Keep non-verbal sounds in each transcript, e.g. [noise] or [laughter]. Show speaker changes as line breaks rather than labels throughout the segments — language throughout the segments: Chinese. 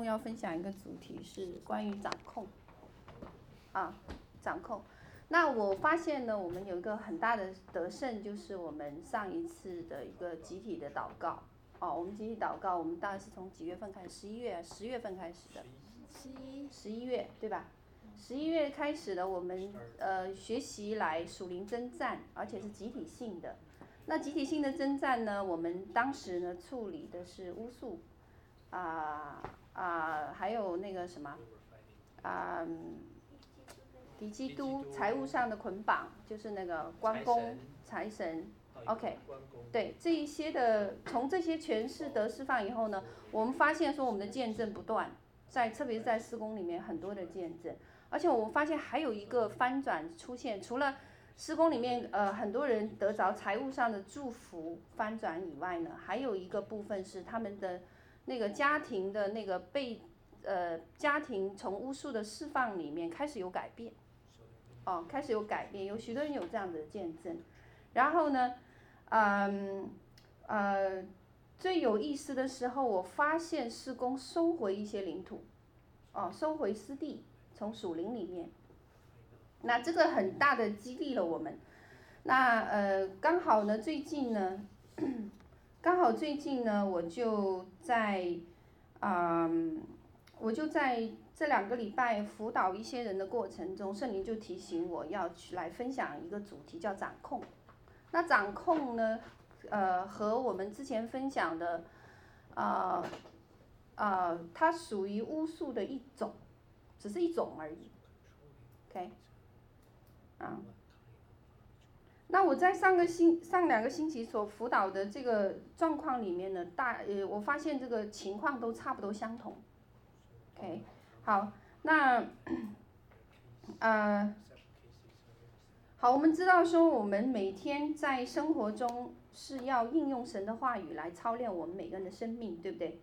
动要分享一个主题是关于掌控，啊，掌控。那我发现呢，我们有一个很大的得胜，就是我们上一次的一个集体的祷告。哦，我们集体祷告，我们大概是从几月份开始？十一月、十月份开始的。十一。十一月，对吧？十一月开始的，我们呃学习来属灵征战，而且是集体性的。那集体性的征战呢，我们当时呢处理的是巫术，啊啊，还有那个什么，啊。敌基督财务上的捆绑，就是那个关公财神，OK，对这一些的，从这些权势得释放以后呢，我们发现说我们的见证不断，在特别是在施工里面很多的见证，而且我们发现还有一个翻转出现，除了施工里面呃很多人得着财务上的祝福翻转以外呢，还有一个部分是他们的那个家庭的那个被呃家庭从巫术的释放里面开始有改变。哦，开始有改变，有许多人有这样的见证，然后呢，嗯，呃，最有意思的时候，我发现事工收回一些领土，哦，收回失地，从属灵里面，那这个很大的激励了我们，那呃，刚好呢，最近呢，刚好最近呢，我就在，嗯，我就在。这两个礼拜辅导一些人的过程中，圣灵就提醒我要去来分享一个主题，叫掌控。那掌控呢，呃，和我们之前分享的，啊、呃，啊、呃，它属于巫术的一种，只是一种而已。OK，啊，那我在上个星上两个星期所辅导的这个状况里面呢，大呃，我发现这个情况都差不多相同。OK。好，那，呃，好，我们知道说，我们每天在生活中是要应用神的话语来操练我们每个人的生命，对不对？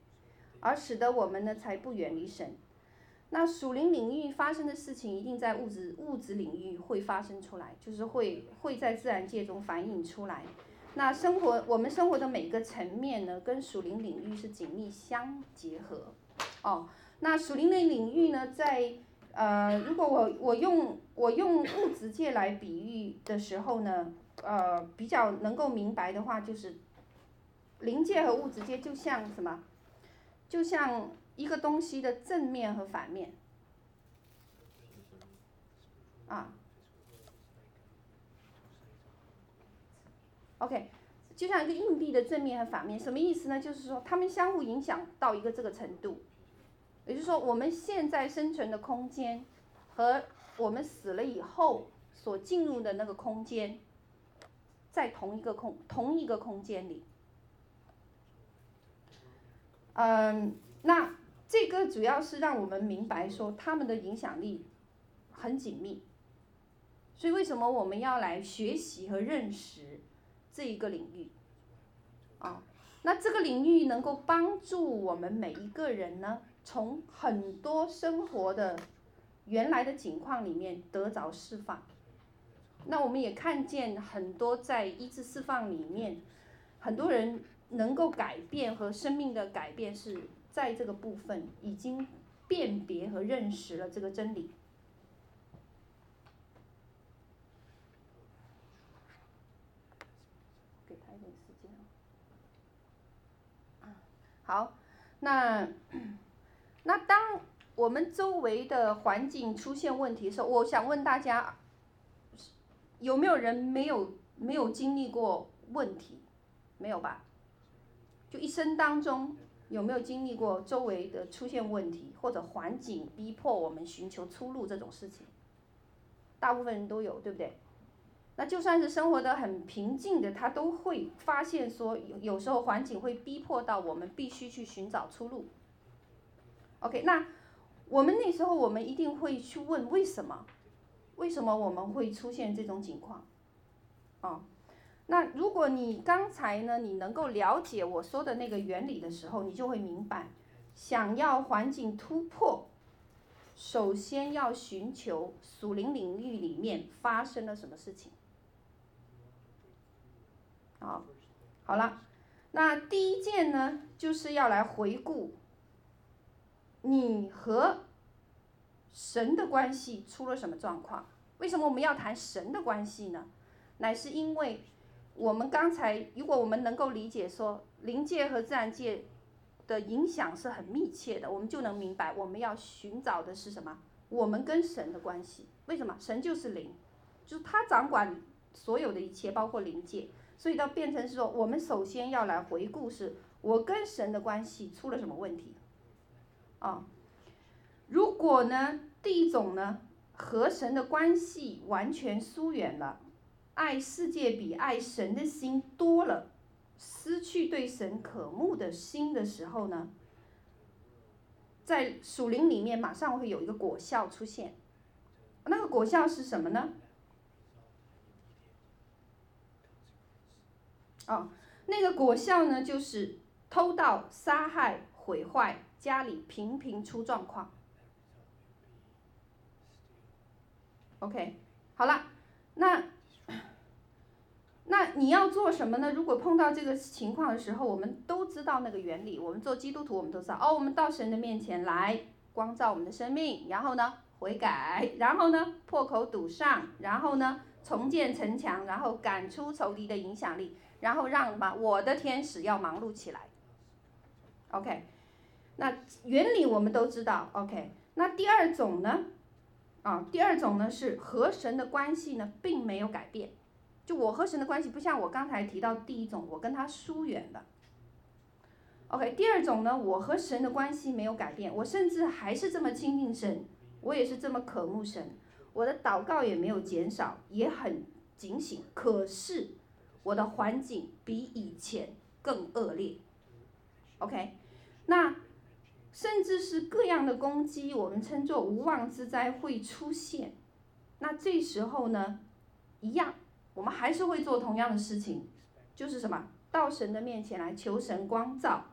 而使得我们呢，才不远离神。那属灵领域发生的事情，一定在物质物质领域会发生出来，就是会会在自然界中反映出来。那生活我们生活的每个层面呢，跟属灵领域是紧密相结合，哦。那属灵的领域呢，在呃，如果我我用我用物质界来比喻的时候呢，呃，比较能够明白的话，就是灵界和物质界就像什么，就像一个东西的正面和反面，啊，OK，就像一个硬币的正面和反面，什么意思呢？就是说，它们相互影响到一个这个程度。也就是说，我们现在生存的空间和我们死了以后所进入的那个空间，在同一个空同一个空间里。嗯，那这个主要是让我们明白说，他们的影响力很紧密。所以，为什么我们要来学习和认识这一个领域？啊，那这个领域能够帮助我们每一个人呢？从很多生活的原来的境况里面得着释放，那我们也看见很多在一次释放里面，很多人能够改变和生命的改变是在这个部分已经辨别和认识了这个真理。给他一点时间啊。好，那。那当我们周围的环境出现问题的时候，我想问大家，有没有人没有没有经历过问题？没有吧？就一生当中有没有经历过周围的出现问题，或者环境逼迫我们寻求出路这种事情？大部分人都有，对不对？那就算是生活得很平静的，他都会发现说，有有时候环境会逼迫到我们必须去寻找出路。OK，那我们那时候我们一定会去问为什么？为什么我们会出现这种情况？啊、哦，那如果你刚才呢，你能够了解我说的那个原理的时候，你就会明白，想要环境突破，首先要寻求属灵领域里面发生了什么事情。好，好了，那第一件呢，就是要来回顾。你和神的关系出了什么状况？为什么我们要谈神的关系呢？乃是因为我们刚才，如果我们能够理解说灵界和自然界的影响是很密切的，我们就能明白我们要寻找的是什么？我们跟神的关系。为什么？神就是灵，就是他掌管所有的一切，包括灵界。所以到变成是说，我们首先要来回顾是，我跟神的关系出了什么问题？啊，如果呢，第一种呢，和神的关系完全疏远了，爱世界比爱神的心多了，失去对神渴慕的心的时候呢，在属灵里面马上会有一个果效出现，那个果效是什么呢？哦，那个果效呢，就是偷盗、杀害、毁坏，家里频频出状况。OK，好了，那那你要做什么呢？如果碰到这个情况的时候，我们都知道那个原理。我们做基督徒，我们都知道哦，我们到神的面前来光照我们的生命，然后呢悔改，然后呢破口堵上，然后呢重建城墙，然后赶出仇敌的影响力。然后让什么？我的天使要忙碌起来。OK，那原理我们都知道。OK，那第二种呢？啊，第二种呢是和神的关系呢并没有改变，就我和神的关系不像我刚才提到第一种，我跟他疏远了。OK，第二种呢，我和神的关系没有改变，我甚至还是这么亲近神，我也是这么渴慕神，我的祷告也没有减少，也很警醒，可是。我的环境比以前更恶劣，OK，那甚至是各样的攻击，我们称作无妄之灾会出现。那这时候呢，一样，我们还是会做同样的事情，就是什么？到神的面前来求神光照。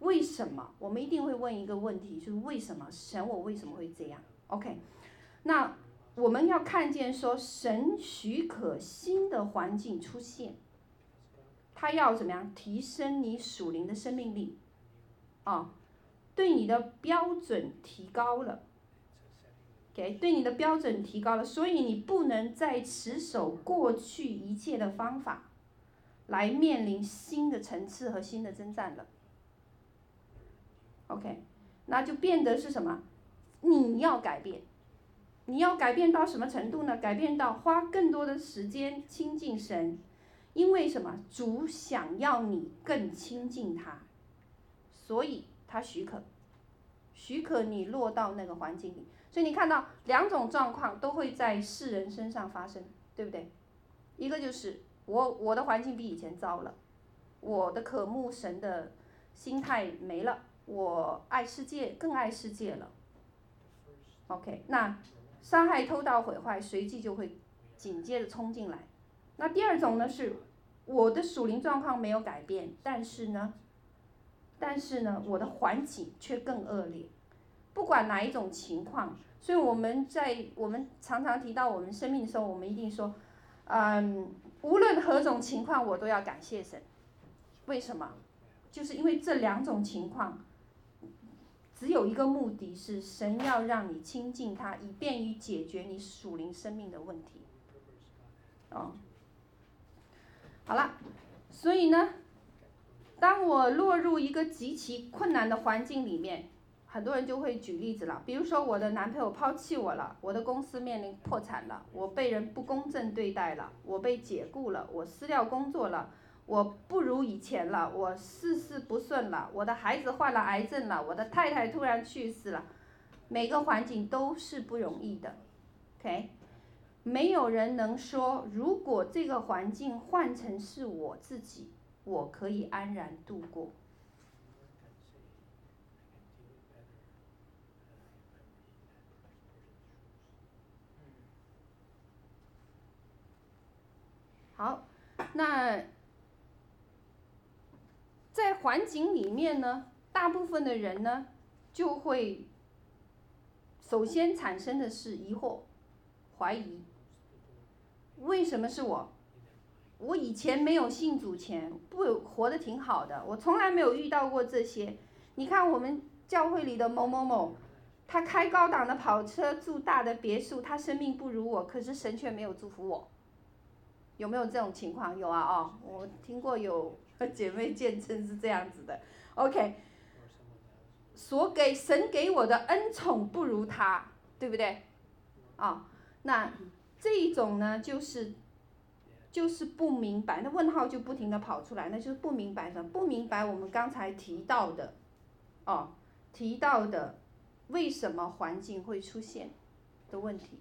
为什么？我们一定会问一个问题，就是为什么？神，我为什么会这样？OK，那我们要看见说，神许可新的环境出现。他要怎么样提升你属灵的生命力？啊，对你的标准提高了，OK，对你的标准提高了，所以你不能再持守过去一切的方法，来面临新的层次和新的征战了。OK，那就变得是什么？你要改变，你要改变到什么程度呢？改变到花更多的时间亲近神。因为什么？主想要你更亲近他，所以他许可，许可你落到那个环境里。所以你看到两种状况都会在世人身上发生，对不对？一个就是我我的环境比以前糟了，我的渴慕神的心态没了，我爱世界更爱世界了。OK，那伤害、偷盗、毁坏，随即就会紧接着冲进来。那第二种呢是，我的属灵状况没有改变，但是呢，但是呢，我的环境却更恶劣。不管哪一种情况，所以我们在我们常常提到我们生命的时候，我们一定说，嗯，无论何种情况，我都要感谢神。为什么？就是因为这两种情况，只有一个目的是神要让你亲近他，以便于解决你属灵生命的问题。哦。好了，所以呢，当我落入一个极其困难的环境里面，很多人就会举例子了。比如说，我的男朋友抛弃我了，我的公司面临破产了，我被人不公正对待了，我被解雇了，我失掉工作了，我不如以前了，我事事不顺了，我的孩子患了癌症了，我的太太突然去世了，每个环境都是不容易的，OK。没有人能说，如果这个环境换成是我自己，我可以安然度过。好，那在环境里面呢，大部分的人呢，就会首先产生的是疑惑、怀疑。为什么是我？我以前没有信主前，不活得挺好的，我从来没有遇到过这些。你看我们教会里的某某某，他开高档的跑车，住大的别墅，他生命不如我，可是神却没有祝福我。有没有这种情况？有啊，哦，我听过有 [laughs] 姐妹见证是这样子的。OK，所给神给我的恩宠不如他，对不对？啊、哦，那这一种呢，就是就是不明白，那问号就不停的跑出来，那就是不明白的？不明白我们刚才提到的，哦，提到的为什么环境会出现的问题。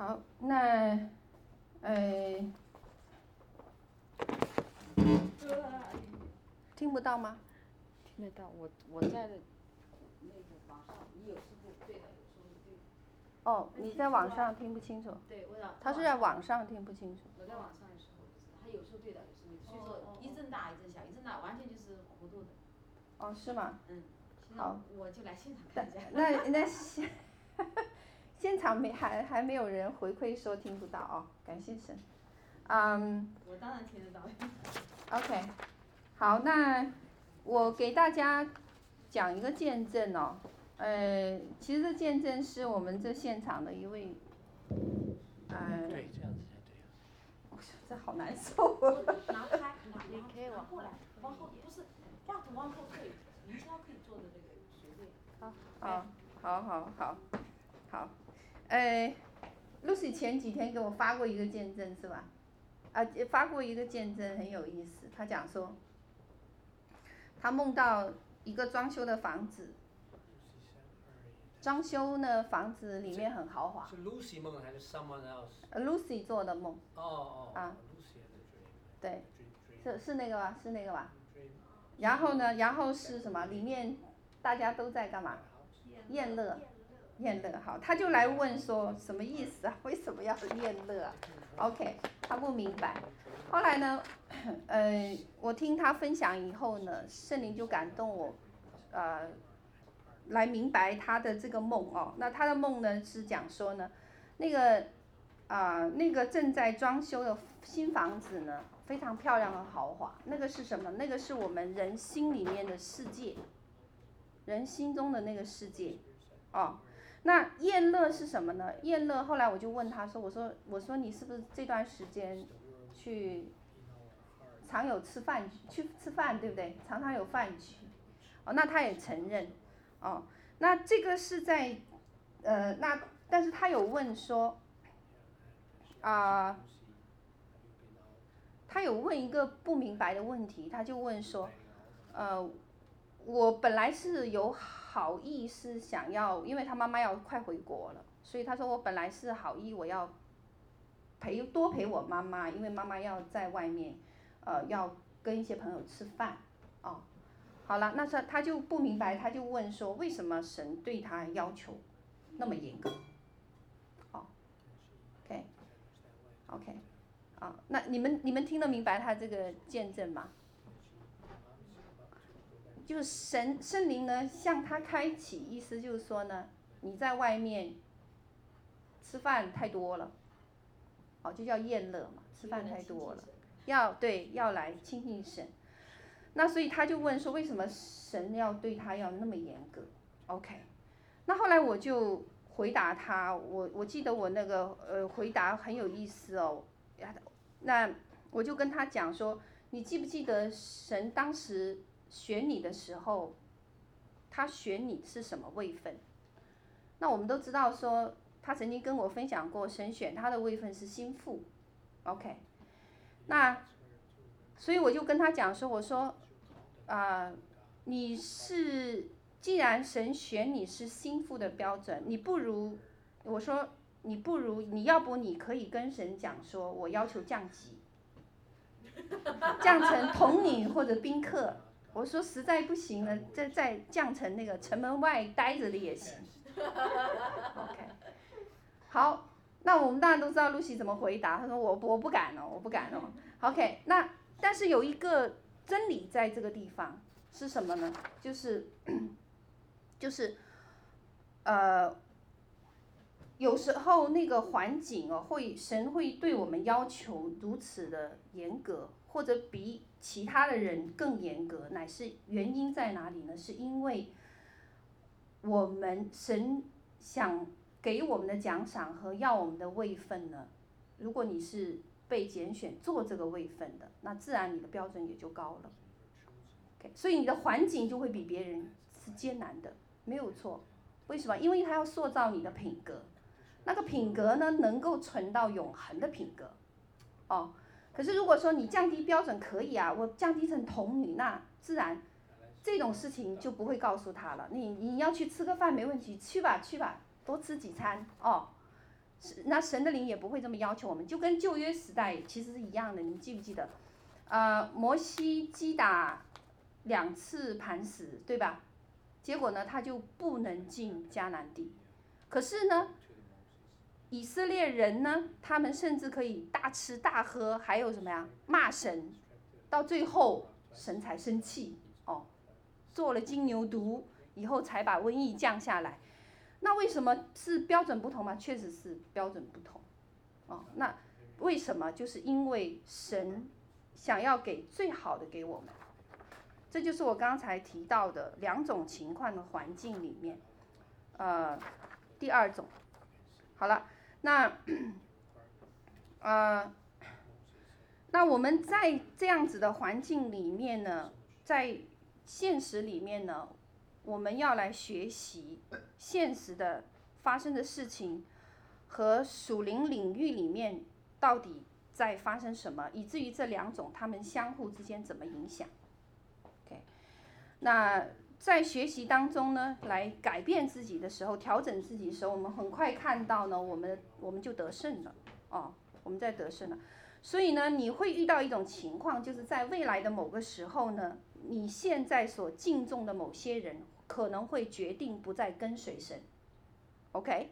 好，那，呃，听不到吗？
听得到，我我在那个网上，你有时候对的，有时候对。
哦，你在网上听不清楚。
对，我在。
他是在网上听不清楚。
我在网上的时候，他有时候对的，有时候，所以说一阵大一阵小，一阵大完全就是糊涂的。
哦，是吗？
嗯。
好。
我就来现场看一下。
那那现。场没还还没有人回馈说听不到哦，感谢神，嗯。
我当然听得到。
OK，好，那我给大家讲一个见证哦，呃，其实这见证是我们这现场的一位，呃。
对，这样子才对。
我说这好难受。
拿开，[laughs] 你可以往后来，往后不是，这样子往后退，你只要可以做的那个随便。
好，好，好好好，好。哎，Lucy 前几天给我发过一个见证是吧？啊，发过一个见证很有意思。他讲说，他梦到一个装修的房子，装修呢房子里面很豪华。
是 Lucy 梦还是 someone else？
呃，Lucy 做的梦。
哦哦。
啊。对，是是那个吧？是那个吧？然后呢？然后是什么？里面大家都在干嘛？宴乐。宴乐好，他就来问说什么意思啊？为什么要宴乐啊？OK，他不明白。后来呢，呃，我听他分享以后呢，圣灵就感动我，呃，来明白他的这个梦哦。那他的梦呢是讲说呢，那个啊、那个正在装修的新房子呢，非常漂亮和豪华。那个是什么？那个是我们人心里面的世界，人心中的那个世界，哦。那宴乐是什么呢？宴乐后来我就问他说：“我说我说你是不是这段时间去常有吃饭去吃饭对不对？常常有饭局，哦，那他也承认，哦，那这个是在呃那但是他有问说啊、他有问一个不明白的问题，他就问说，呃，我本来是有。”好意是想要，因为他妈妈要快回国了，所以他说我本来是好意，我要陪多陪我妈妈，因为妈妈要在外面，呃，要跟一些朋友吃饭，哦，好了，那他他就不明白，他就问说，为什么神对他要求那么严格？哦，OK，OK，啊，那你们你们听得明白他这个见证吗？就是神圣灵呢，向他开启，意思就是说呢，你在外面吃饭太多了，哦，就叫宴乐嘛，吃饭太多了，要对要来亲近神，那所以他就问说，为什么神要对他要那么严格？OK，那后来我就回答他，我我记得我那个呃回答很有意思哦，那我就跟他讲说，你记不记得神当时？选你的时候，他选你是什么位分？那我们都知道说，他曾经跟我分享过，神选他的位分是心腹，OK。那所以我就跟他讲说，我说啊、你是既然神选你是心腹的标准，你不如我说你不如你要不你可以跟神讲说，我要求降级，降成童女或者宾客。我说实在不行了，再再降成那个城门外待着的也行。[laughs] OK，好，那我们大家都知道露西怎么回答。他说我我不敢了，我不敢了。OK，那但是有一个真理在这个地方是什么呢？就是 [coughs] 就是呃，有时候那个环境哦，会神会对我们要求如此的严格，或者比其他的人更严格，乃是原因在哪里呢？是因为我们神想给我们的奖赏和要我们的位分呢？如果你是被拣选做这个位分的，那自然你的标准也就高了。OK，所以你的环境就会比别人是艰难的，没有错。为什么？因为他要塑造你的品格，那个品格呢，能够存到永恒的品格。哦，可是如果说你降低标准可以啊，我降低成童女，那自然这种事情就不会告诉他了。你你要去吃个饭没问题，去吧去吧，多吃几餐哦。是，那神的灵也不会这么要求我们，就跟旧约时代其实是一样的。你记不记得？呃，摩西击打。两次磐石，对吧？结果呢，他就不能进迦南地。可是呢，以色列人呢，他们甚至可以大吃大喝，还有什么呀？骂神，到最后神才生气哦，做了金牛犊以后才把瘟疫降下来。那为什么是标准不同吗？确实是标准不同。哦，那为什么？就是因为神想要给最好的给我们。这就是我刚才提到的两种情况的环境里面，呃，第二种，好了，那，呃，那我们在这样子的环境里面呢，在现实里面呢，我们要来学习现实的发生的事情和属灵领域里面到底在发生什么，以至于这两种他们相互之间怎么影响？OK，。那在学习当中呢，来改变自己的时候，调整自己的时候，我们很快看到呢，我们我们就得胜了哦，我们在得胜了。所以呢，你会遇到一种情况，就是在未来的某个时候呢，你现在所敬重的某些人可能会决定不再跟随神。OK，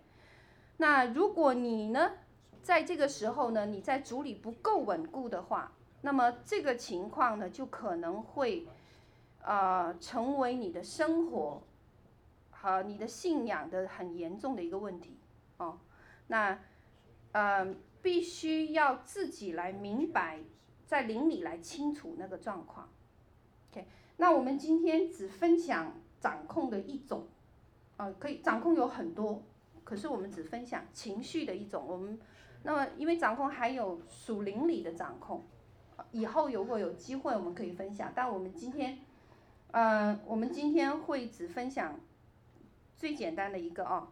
那如果你呢，在这个时候呢，你在主里不够稳固的话，那么这个情况呢，就可能会。呃，成为你的生活和你的信仰的很严重的一个问题哦。那呃，必须要自己来明白，在灵里来清楚那个状况。OK，那我们今天只分享掌控的一种，呃，可以掌控有很多，可是我们只分享情绪的一种。我们那么因为掌控还有属灵里的掌控，以后如果有机会我们可以分享，但我们今天。呃，我们今天会只分享最简单的一个哦。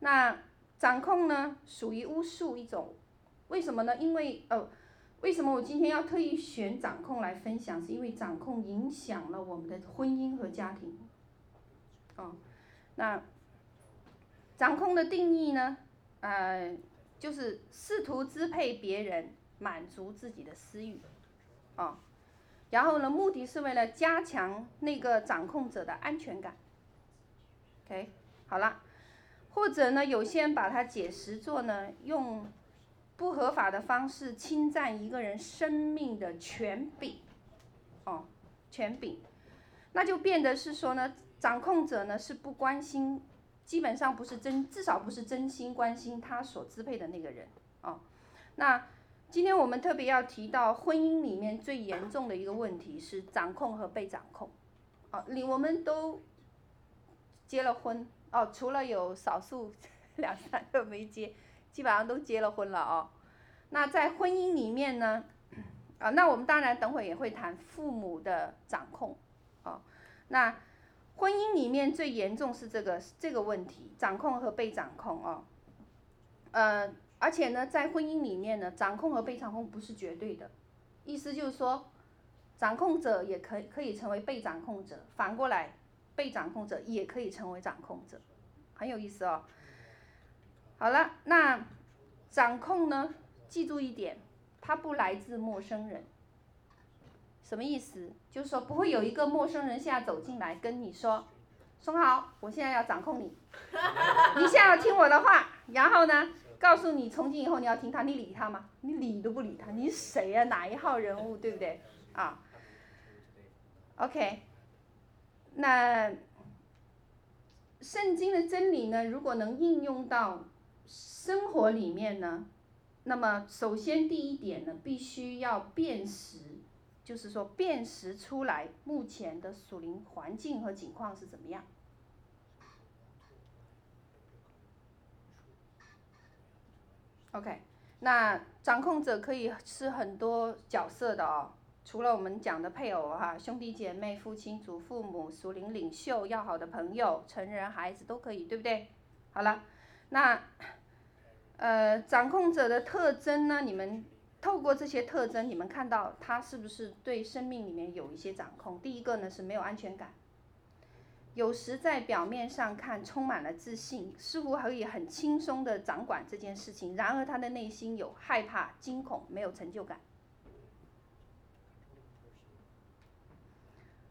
那掌控呢，属于巫术一种，为什么呢？因为呃，为什么我今天要特意选掌控来分享？是因为掌控影响了我们的婚姻和家庭。哦，那掌控的定义呢？呃，就是试图支配别人，满足自己的私欲。哦。然后呢，目的是为了加强那个掌控者的安全感。OK，好了，或者呢，有些人把它解释作呢，用不合法的方式侵占一个人生命的权柄。哦，权柄，那就变得是说呢，掌控者呢是不关心，基本上不是真，至少不是真心关心他所支配的那个人。哦，那。今天我们特别要提到婚姻里面最严重的一个问题是掌控和被掌控。哦，你我们都结了婚哦，除了有少数两三个没结，基本上都结了婚了哦。那在婚姻里面呢，啊，那我们当然等会也会谈父母的掌控。哦，那婚姻里面最严重是这个这个问题，掌控和被掌控哦，呃。而且呢，在婚姻里面呢，掌控和被掌控不是绝对的，意思就是说，掌控者也可以可以成为被掌控者，反过来，被掌控者也可以成为掌控者，很有意思哦。好了，那掌控呢，记住一点，它不来自陌生人。什么意思？就是说不会有一个陌生人现在走进来跟你说，松豪，我现在要掌控你，你现在要听我的话，然后呢？告诉你，从今以后你要听他，你理他吗？你理都不理他，你是谁呀？哪一号人物，对不对？啊，OK，那圣经的真理呢？如果能应用到生活里面呢，那么首先第一点呢，必须要辨识，就是说辨识出来目前的属灵环境和情况是怎么样。OK，那掌控者可以是很多角色的哦，除了我们讲的配偶哈、兄弟姐妹、父亲、祖父母、属灵领袖、要好的朋友、成人、孩子都可以，对不对？好了，那呃，掌控者的特征呢？你们透过这些特征，你们看到他是不是对生命里面有一些掌控？第一个呢是没有安全感。有时在表面上看充满了自信，似乎可以很轻松地掌管这件事情。然而他的内心有害怕、惊恐，没有成就感。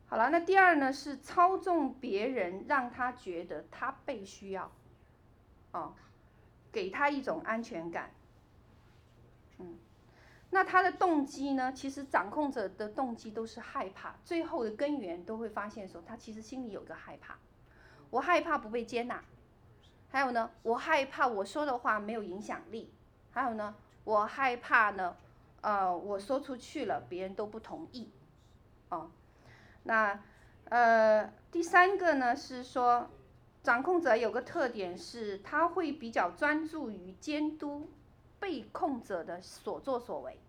好了，那第二呢是操纵别人，让他觉得他被需要，哦，给他一种安全感。那他的动机呢？其实掌控者的动机都是害怕，最后的根源都会发现说，他其实心里有个害怕，我害怕不被接纳，还有呢，我害怕我说的话没有影响力，还有呢，我害怕呢，呃，我说出去了别人都不同意，哦，那呃第三个呢是说，掌控者有个特点是他会比较专注于监督被控者的所作所为。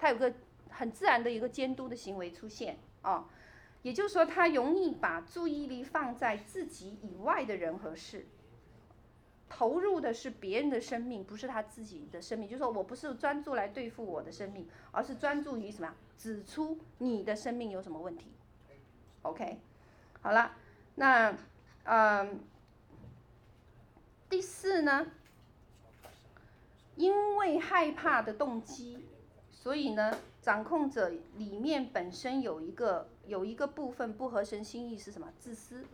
他有个很自然的一个监督的行为出现啊，也就是说，他容易把注意力放在自己以外的人和事，投入的是别人的生命，不是他自己的生命。就是说我不是专注来对付我的生命，而是专注于什么？指出你的生命有什么问题。OK，好了，那嗯，第四呢，因为害怕的动机。所以呢，掌控者里面本身有一个有一个部分不合神心意是什么？自私。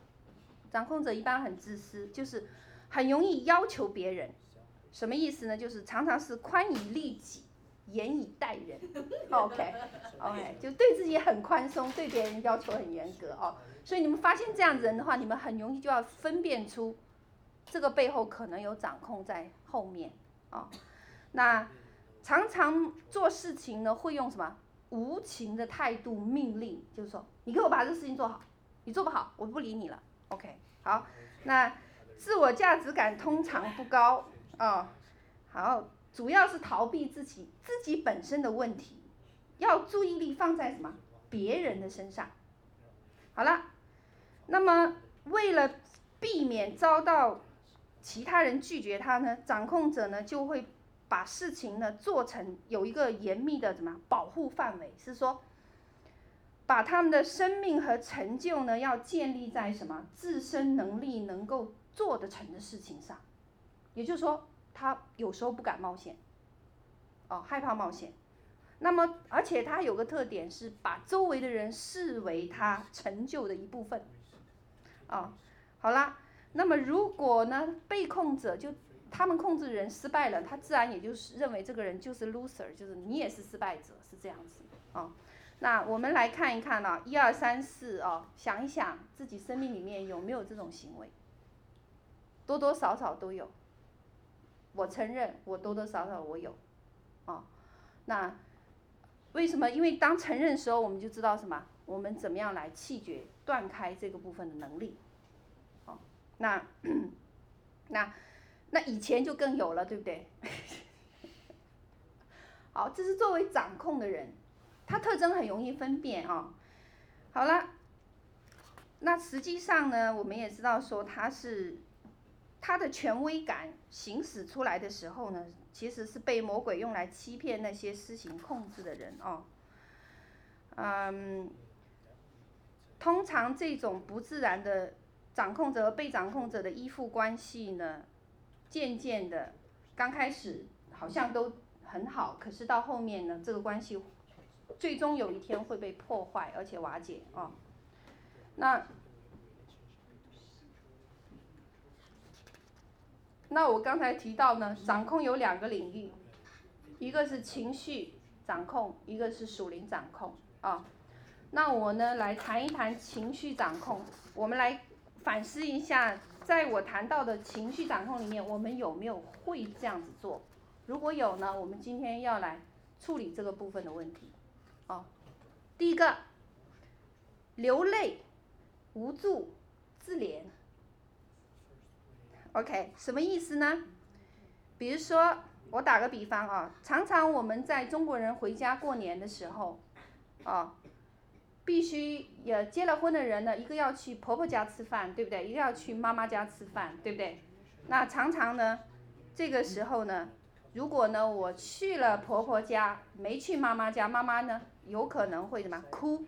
掌控者一般很自私，就是很容易要求别人。什么意思呢？就是常常是宽以利己，严以待人。[laughs] OK，OK，[laughs] okay, okay, 就对自己很宽松，对别人要求很严格哦。所以你们发现这样子人的话，你们很容易就要分辨出这个背后可能有掌控在后面啊、哦。那。常常做事情呢，会用什么无情的态度命令，就是说，你给我把这个事情做好，你做不好，我不理你了。OK，好，那自我价值感通常不高啊、好，主要是逃避自己自己本身的问题，要注意力放在什么别人的身上。好了，那么为了避免遭到其他人拒绝他呢，掌控者呢就会。把事情呢做成有一个严密的怎么样保护范围，是说，把他们的生命和成就呢要建立在什么自身能力能够做得成的事情上，也就是说，他有时候不敢冒险，哦，害怕冒险。那么，而且他有个特点是把周围的人视为他成就的一部分，啊、好啦，那么如果呢被控者就。他们控制人失败了，他自然也就是认为这个人就是 loser，就是你也是失败者，是这样子啊、那我们来看一看呢、一二三四啊，想一想自己生命里面有没有这种行为，多多少少都有。我承认我多多少少我有，啊、那为什么？因为当承认的时候，我们就知道什么？我们怎么样来弃绝、断开这个部分的能力？好、那 [coughs] 那。那以前就更有了，对不对？[laughs] 好，这是作为掌控的人，他特征很容易分辨啊、哦。好了，那实际上呢，我们也知道说他是他的权威感行使出来的时候呢，其实是被魔鬼用来欺骗那些施行控制的人哦。嗯，通常这种不自然的掌控者和被掌控者的依附关系呢，渐渐的，刚开始好像都很好，可是到后面呢，这个关系最终有一天会被破坏，而且瓦解啊、哦。那那我刚才提到呢，掌控有两个领域，一个是情绪掌控，一个是属灵掌控啊、那我呢来谈一谈情绪掌控，我们来反思一下。在我谈到的情绪掌控里面，我们有没有会这样子做？如果有呢，我们今天要来处理这个部分的问题。哦，第一个，流泪、无助、自怜。OK，什么意思呢？比如说，我打个比方啊，常常我们在中国人回家过年的时候，啊，必须也结了婚的人呢，一个要去婆婆家吃饭，对不对？一个要去妈妈家吃饭，对不对？那常常呢，这个时候呢，如果呢我去了婆婆家，没去妈妈家，妈妈呢有可能会什么哭，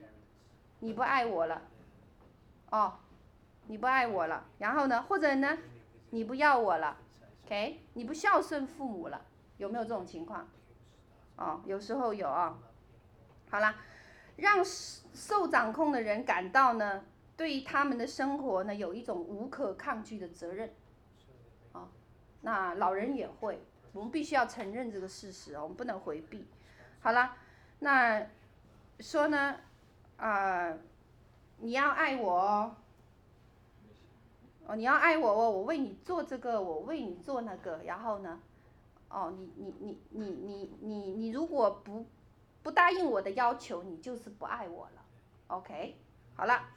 你不爱我了，哦，你不爱我了，然后呢，或者呢？你不要我了，OK？你不孝顺父母了，有没有这种情况？哦，有时候有啊。好了，让受掌控的人感到呢，对于他们的生活呢有一种无可抗拒的责任。哦，那老人也会，我们必须要承认这个事实，我们不能回避。好了，那说呢，啊、呃，你要爱我哦。哦，你要爱我哦，我为你做这个，我为你做那个，然后呢，哦，你你你你你你你如果不不答应我的要求，你就是不爱我了，OK？好了，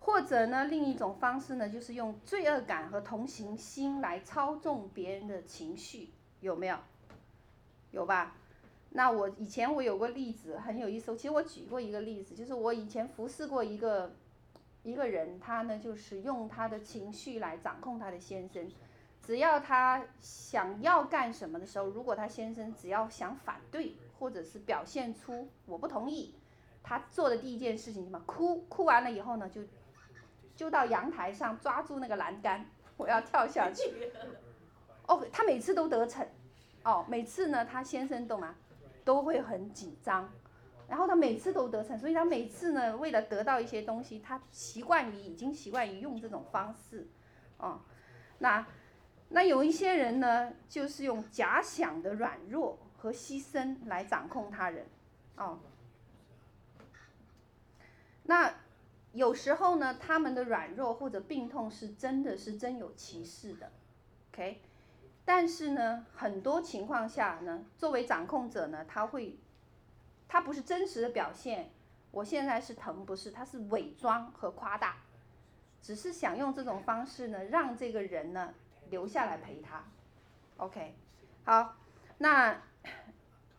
或者呢，另一种方式呢，就是用罪恶感和同情心来操纵别人的情绪，有没有？有吧？那我以前我有个例子很有意思，其实我举过一个例子，就是我以前服侍过一个。一个人，他呢就是用他的情绪来掌控他的先生，只要他想要干什么的时候，如果他先生只要想反对，或者是表现出我不同意，他做的第一件事情什么？哭，哭完了以后呢，就就到阳台上抓住那个栏杆，我要跳下去。哦，他每次都得逞，哦，每次呢，他先生懂吗？都会很紧张。然后他每次都得逞，所以他每次呢，为了得到一些东西，他习惯于已经习惯于用这种方式，哦，那那有一些人呢，就是用假想的软弱和牺牲来掌控他人，哦，那有时候呢，他们的软弱或者病痛是真的是真有其事的，OK，但是呢，很多情况下呢，作为掌控者呢，他会。他不是真实的表现，我现在是疼，不是，他是伪装和夸大，只是想用这种方式呢，让这个人呢留下来陪他。OK，好，那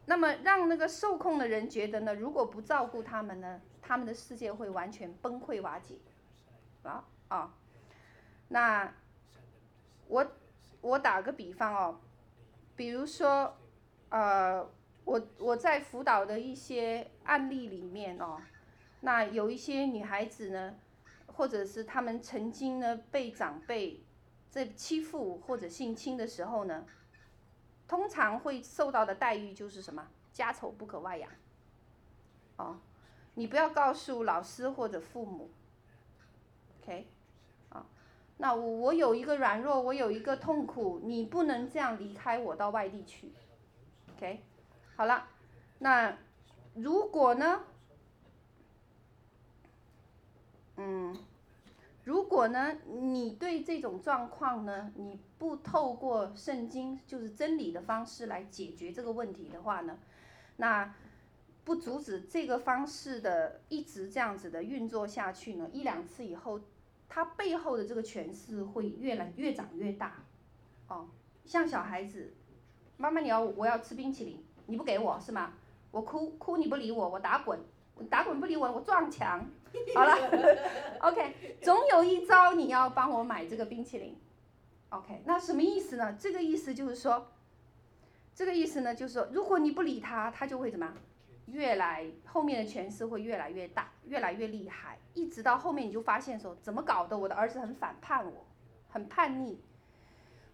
那么让那个受控的人觉得呢，如果不照顾他们呢，他们的世界会完全崩溃瓦解。啊啊，那我我打个比方哦，比如说呃。我我在辅导的一些案例里面哦，那有一些女孩子呢，或者是她们曾经呢被长辈这欺负或者性侵的时候呢，通常会受到的待遇就是什么？家丑不可外扬。哦，你不要告诉老师或者父母。OK，啊，那我我有一个软弱，我有一个痛苦，你不能这样离开我到外地去。OK。好了，那如果呢？嗯，如果呢，你对这种状况呢，你不透过圣经就是真理的方式来解决这个问题的话呢，那不阻止这个方式的一直这样子的运作下去呢，一两次以后，它背后的这个权势会越来越长越大。哦，像小孩子，妈妈你要我要吃冰淇淋。你不给我是吗？我哭哭你不理我，我打滚，打滚不理我，我撞墙。[laughs] 好了，OK，总有一招你要帮我买这个冰淇淋。OK，那什么意思呢？这个意思就是说，这个意思呢就是说，如果你不理他，他就会怎么样？越来后面的权势会越来越大，越来越厉害，一直到后面你就发现说，怎么搞的？我的儿子很反叛我，很叛逆。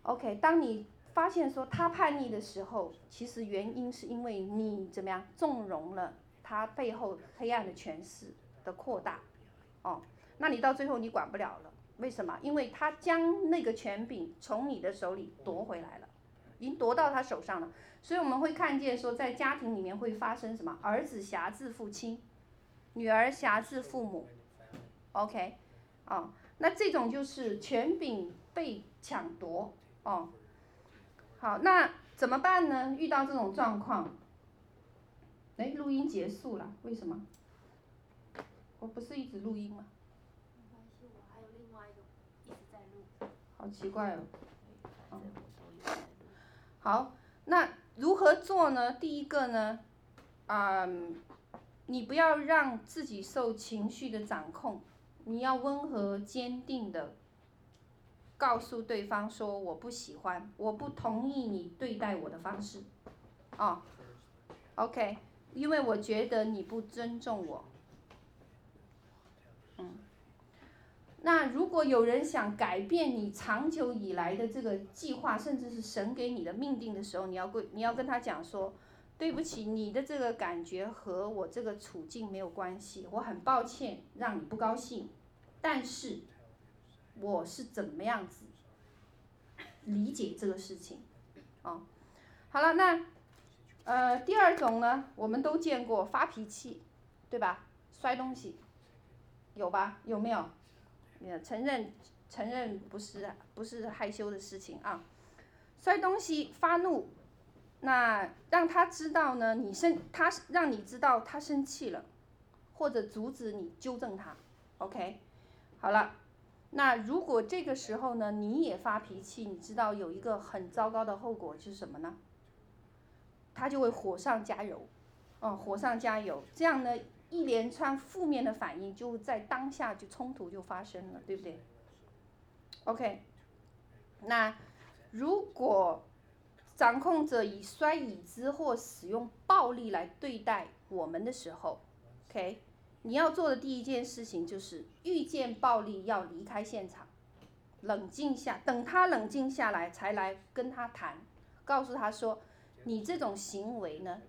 OK，当你。发现说他叛逆的时候，其实原因是因为你怎么样纵容了他背后黑暗的权势的扩大，哦，那你到最后你管不了了，为什么？因为他将那个权柄从你的手里夺回来了，已经夺到他手上了。所以我们会看见说，在家庭里面会发生什么？儿子挟制父亲，女儿挟制父母，OK，哦，那这种就是权柄被抢夺哦。好，那怎么办呢？遇到这种状况，哎，录音结束了，为什么？我不是一直录音吗？
没关系，我还有另外一个一直在录。
好奇怪哦。好，那如何做呢？第一个呢，嗯，你不要让自己受情绪的掌控，你要温和坚定的告诉对方说：“我不喜欢，我不同意你对待我的方式。”哦，OK，因为我觉得你不尊重我。那如果有人想改变你长久以来的这个计划，甚至是神给你的命定的时候，你要跟你要跟他讲说，对不起，你的这个感觉和我这个处境没有关系，我很抱歉让你不高兴，但是我是怎么样子理解这个事情，哦，好了，那呃第二种呢，我们都见过发脾气，对吧？摔东西，有吧？有没有？也承认，承认不是不是害羞的事情啊。摔东西发怒，那让他知道呢，你生他让你知道他生气了，或者阻止你纠正他。OK，好了，那如果这个时候呢，你也发脾气，你知道有一个很糟糕的后果是什么呢？他就会火上加油，哦，火上加油，这样呢。一连串负面的反应就在当下就冲突就发生了，对不对？OK，那如果掌控者以摔椅子或使用暴力来对待我们的时候，OK，你要做的第一件事情就是遇见暴力要离开现场，冷静下，等他冷静下来才来跟他谈，告诉他说，你这种行为呢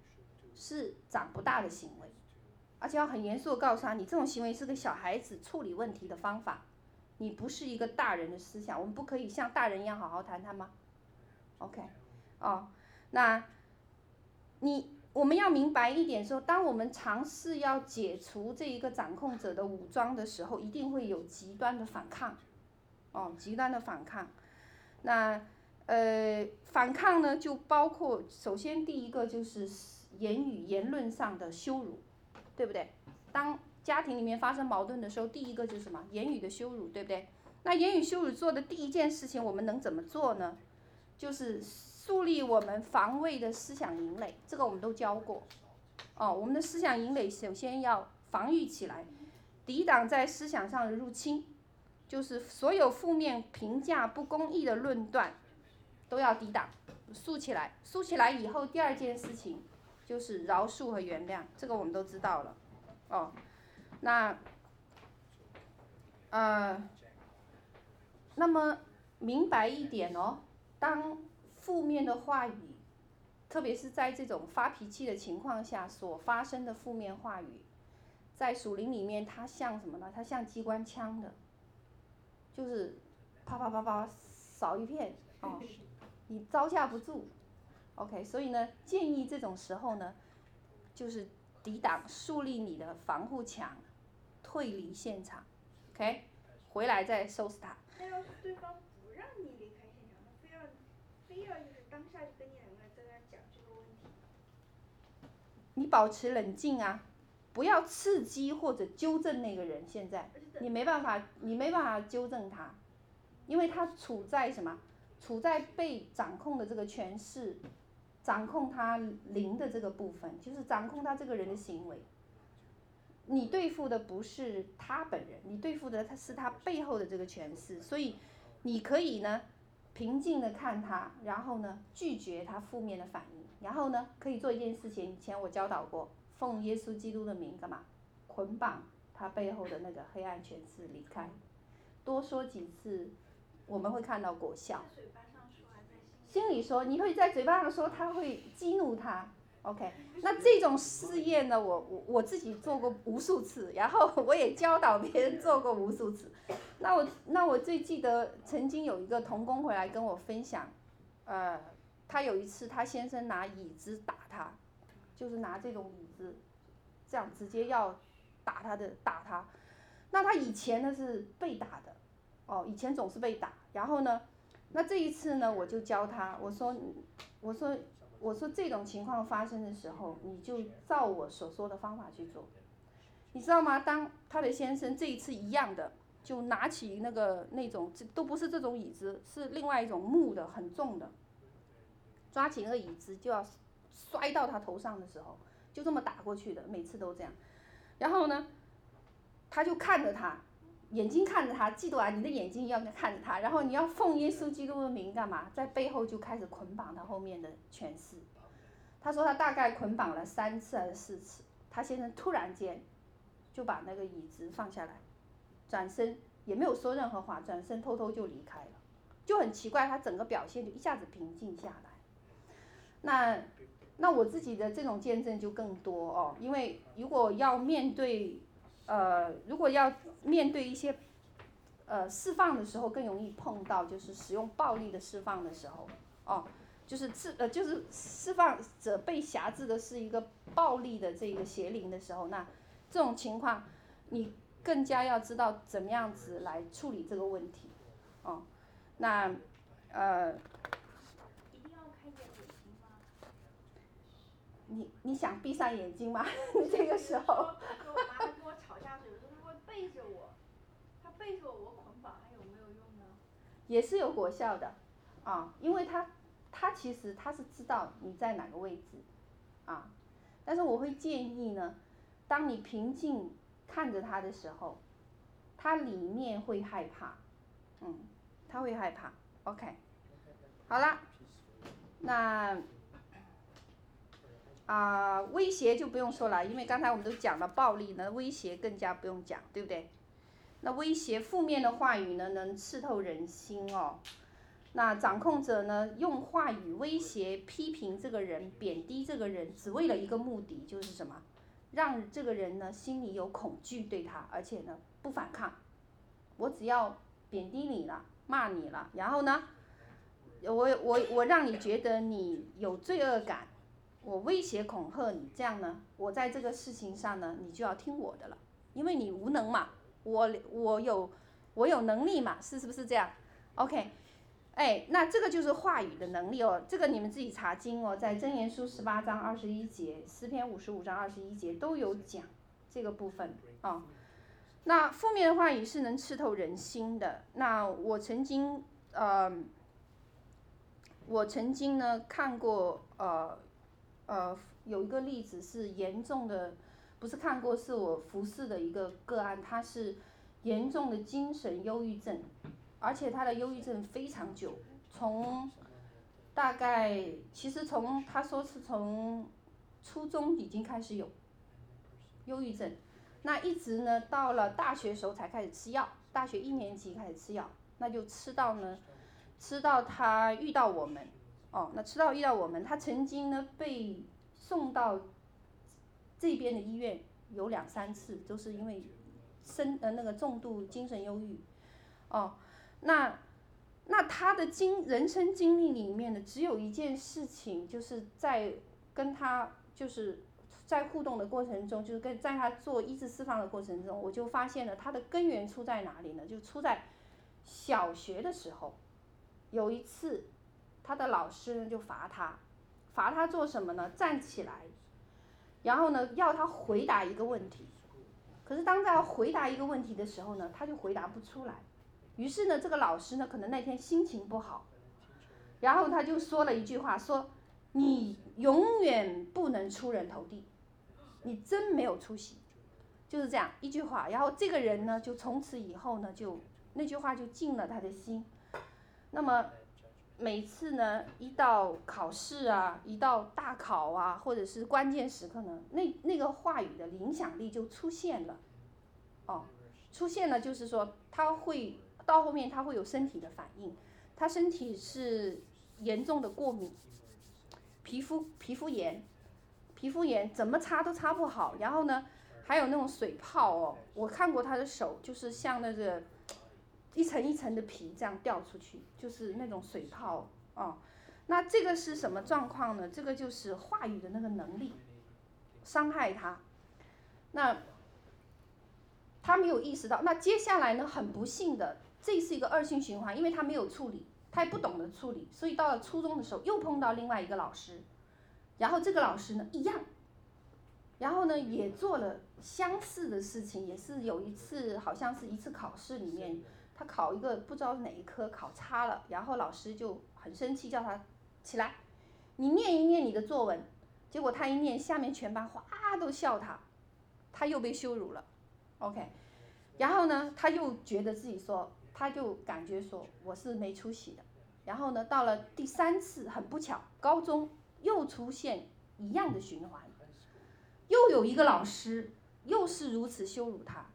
是长不大的行为。而且要很严肃的告诉他，你这种行为是个小孩子处理问题的方法，你不是一个大人的思想，我们不可以像大人一样好好谈谈吗？OK，哦，那你我们要明白一点说，当我们尝试要解除这一个掌控者的武装的时候，一定会有极端的反抗，哦，极端的反抗。那呃，反抗呢，就包括首先第一个就是言语言论上的羞辱。对不对？当家庭里面发生矛盾的时候，第一个就是什么？言语的羞辱，对不对？那言语羞辱做的第一件事情，我们能怎么做呢？就是树立我们防卫的思想营垒，这个我们都教过。哦，我们的思想营垒首先要防御起来，抵挡在思想上的入侵，就是所有负面评价、不公义的论断都要抵挡，竖起来。竖起来以后，第二件事情。就是饶恕和原谅，这个我们都知道了，哦，那，呃，那么明白一点哦，当负面的话语，特别是在这种发脾气的情况下所发生的负面话语，在属灵里面，它像什么呢？它像机关枪的，就是啪啪啪啪扫一片，哦，你招架不住。OK，所以呢，建议这种时候呢，就是抵挡、树立你的防护墙，退离现场，OK，回来再收拾他。
那要是对方不让你离开现场，他非要非要就是当下就跟你两个人在那讲这个问题，
你保持冷静啊，不要刺激或者纠正那个人。现在你没办法，你没办法纠正他，因为他处在什么？处在被掌控的这个权势。掌控他灵的这个部分，就是掌控他这个人的行为。你对付的不是他本人，你对付的他是他背后的这个权势。所以，你可以呢，平静的看他，然后呢，拒绝他负面的反应，然后呢，可以做一件事情。以前我教导过，奉耶稣基督的名干嘛？捆绑他背后的那个黑暗权势离开。多说几次，我们会看到果效。心里说，你会在嘴巴上说，他会激怒他，OK？那这种试验呢，我我我自己做过无数次，然后我也教导别人做过无数次。[laughs] 那我那我最记得曾经有一个童工回来跟我分享，呃，他有一次他先生拿椅子打他，就是拿这种椅子，这样直接要打他的打他。那他以前呢是被打的，哦，以前总是被打，然后呢，那这一次呢，我就教他，我说，我说，我说这种情况发生的时候，你就照我所说的方法去做，你知道吗？当他的先生这一次一样的，就拿起那个那种，这都不是这种椅子，是另外一种木的，很重的，抓起那个椅子就要摔到他头上的时候，就这么打过去的，每次都这样，然后呢，他就看着他。眼睛看着他，记住啊，你的眼睛要看着他，然后你要奉耶稣基督的名干嘛？在背后就开始捆绑他后面的权势。他说他大概捆绑了三次还是四次，他先生突然间就把那个椅子放下来，转身也没有说任何话，转身偷偷就离开了，就很奇怪，他整个表现就一下子平静下来。那那我自己的这种见证就更多哦，因为如果要面对。呃，如果要面对一些呃释放的时候，更容易碰到就是使用暴力的释放的时候，哦，就是释呃就是释放者被辖制的是一个暴力的这个邪灵的时候，那这种情况你更加要知道怎么样子来处理这个问题，哦，那呃。你你想闭上眼睛吗？[laughs] 这个时候。
背着我，他背着我捆绑还有没有用呢？
也是有果效的，啊，因为他他其实他是知道你在哪个位置，啊，但是我会建议呢，当你平静看着他的时候，他里面会害怕，嗯，他会害怕，OK，好了，那。啊、威胁就不用说了，因为刚才我们都讲了暴力呢，威胁更加不用讲，对不对？那威胁负面的话语呢，能刺透人心哦。那掌控者呢，用话语威胁、批评这个人、贬低这个人，只为了一个目的，就是什么？让这个人呢心里有恐惧对他，而且呢不反抗。我只要贬低你了，骂你了，然后呢，我我我让你觉得你有罪恶感。我威胁恐吓你，这样呢，我在这个事情上呢，你就要听我的了，因为你无能嘛，我我有我有能力嘛，是是不是这样？OK，哎，那这个就是话语的能力哦，这个你们自己查经哦，在箴言书十八章二十一节，诗篇五十五章二十一节都有讲这个部分哦。那负面的话语是能刺透人心的。那我曾经呃，我曾经呢看过呃。呃，有一个例子是严重的，不是看过，是我服侍的一个个案，他是严重的精神忧郁症，而且他的忧郁症非常久，从大概其实从他说是从初中已经开始有忧郁症，那一直呢到了大学时候才开始吃药，大学一年级开始吃药，那就吃到呢，吃到他遇到我们。哦，那吃到遇到我们，他曾经呢被送到这边的医院有两三次，都是因为深呃那个重度精神忧郁。哦，那那他的经人生经历里面呢，只有一件事情，就是在跟他就是在互动的过程中，就是跟在他做医治释放的过程中，我就发现了他的根源出在哪里呢？就出在小学的时候，有一次。他的老师呢就罚他，罚他做什么呢？站起来，然后呢要他回答一个问题。可是当他回答一个问题的时候呢，他就回答不出来。于是呢，这个老师呢可能那天心情不好，然后他就说了一句话，说：“你永远不能出人头地，你真没有出息。”就是这样一句话。然后这个人呢就从此以后呢就那句话就进了他的心。那么。每次呢，一到考试啊，一到大考啊，或者是关键时刻呢，那那个话语的影响力就出现了，哦，出现了，就是说他会到后面他会有身体的反应，他身体是严重的过敏，皮肤皮肤炎，皮肤炎怎么擦都擦不好，然后呢，还有那种水泡哦，我看过他的手，就是像那个。一层一层的皮这样掉出去，就是那种水泡哦。那这个是什么状况呢？这个就是话语的那个能力伤害他。那他没有意识到。那接下来呢？很不幸的，这是一个恶性循环，因为他没有处理，他也不懂得处理，所以到了初中的时候又碰到另外一个老师，然后这个老师呢一样，然后呢也做了相似的事情，也是有一次好像是一次考试里面，他考一个不知道哪一科考差了，然后老师就很生气，叫他起来，你念一念你的作文，结果他一念，下面全班哗都笑他，他又被羞辱了，OK。然后呢，他又觉得自己说，他就感觉说我是没出息的。然后呢，到了第三次，很不巧，高中又出现一样的循环，又有一个老师又是如此羞辱他。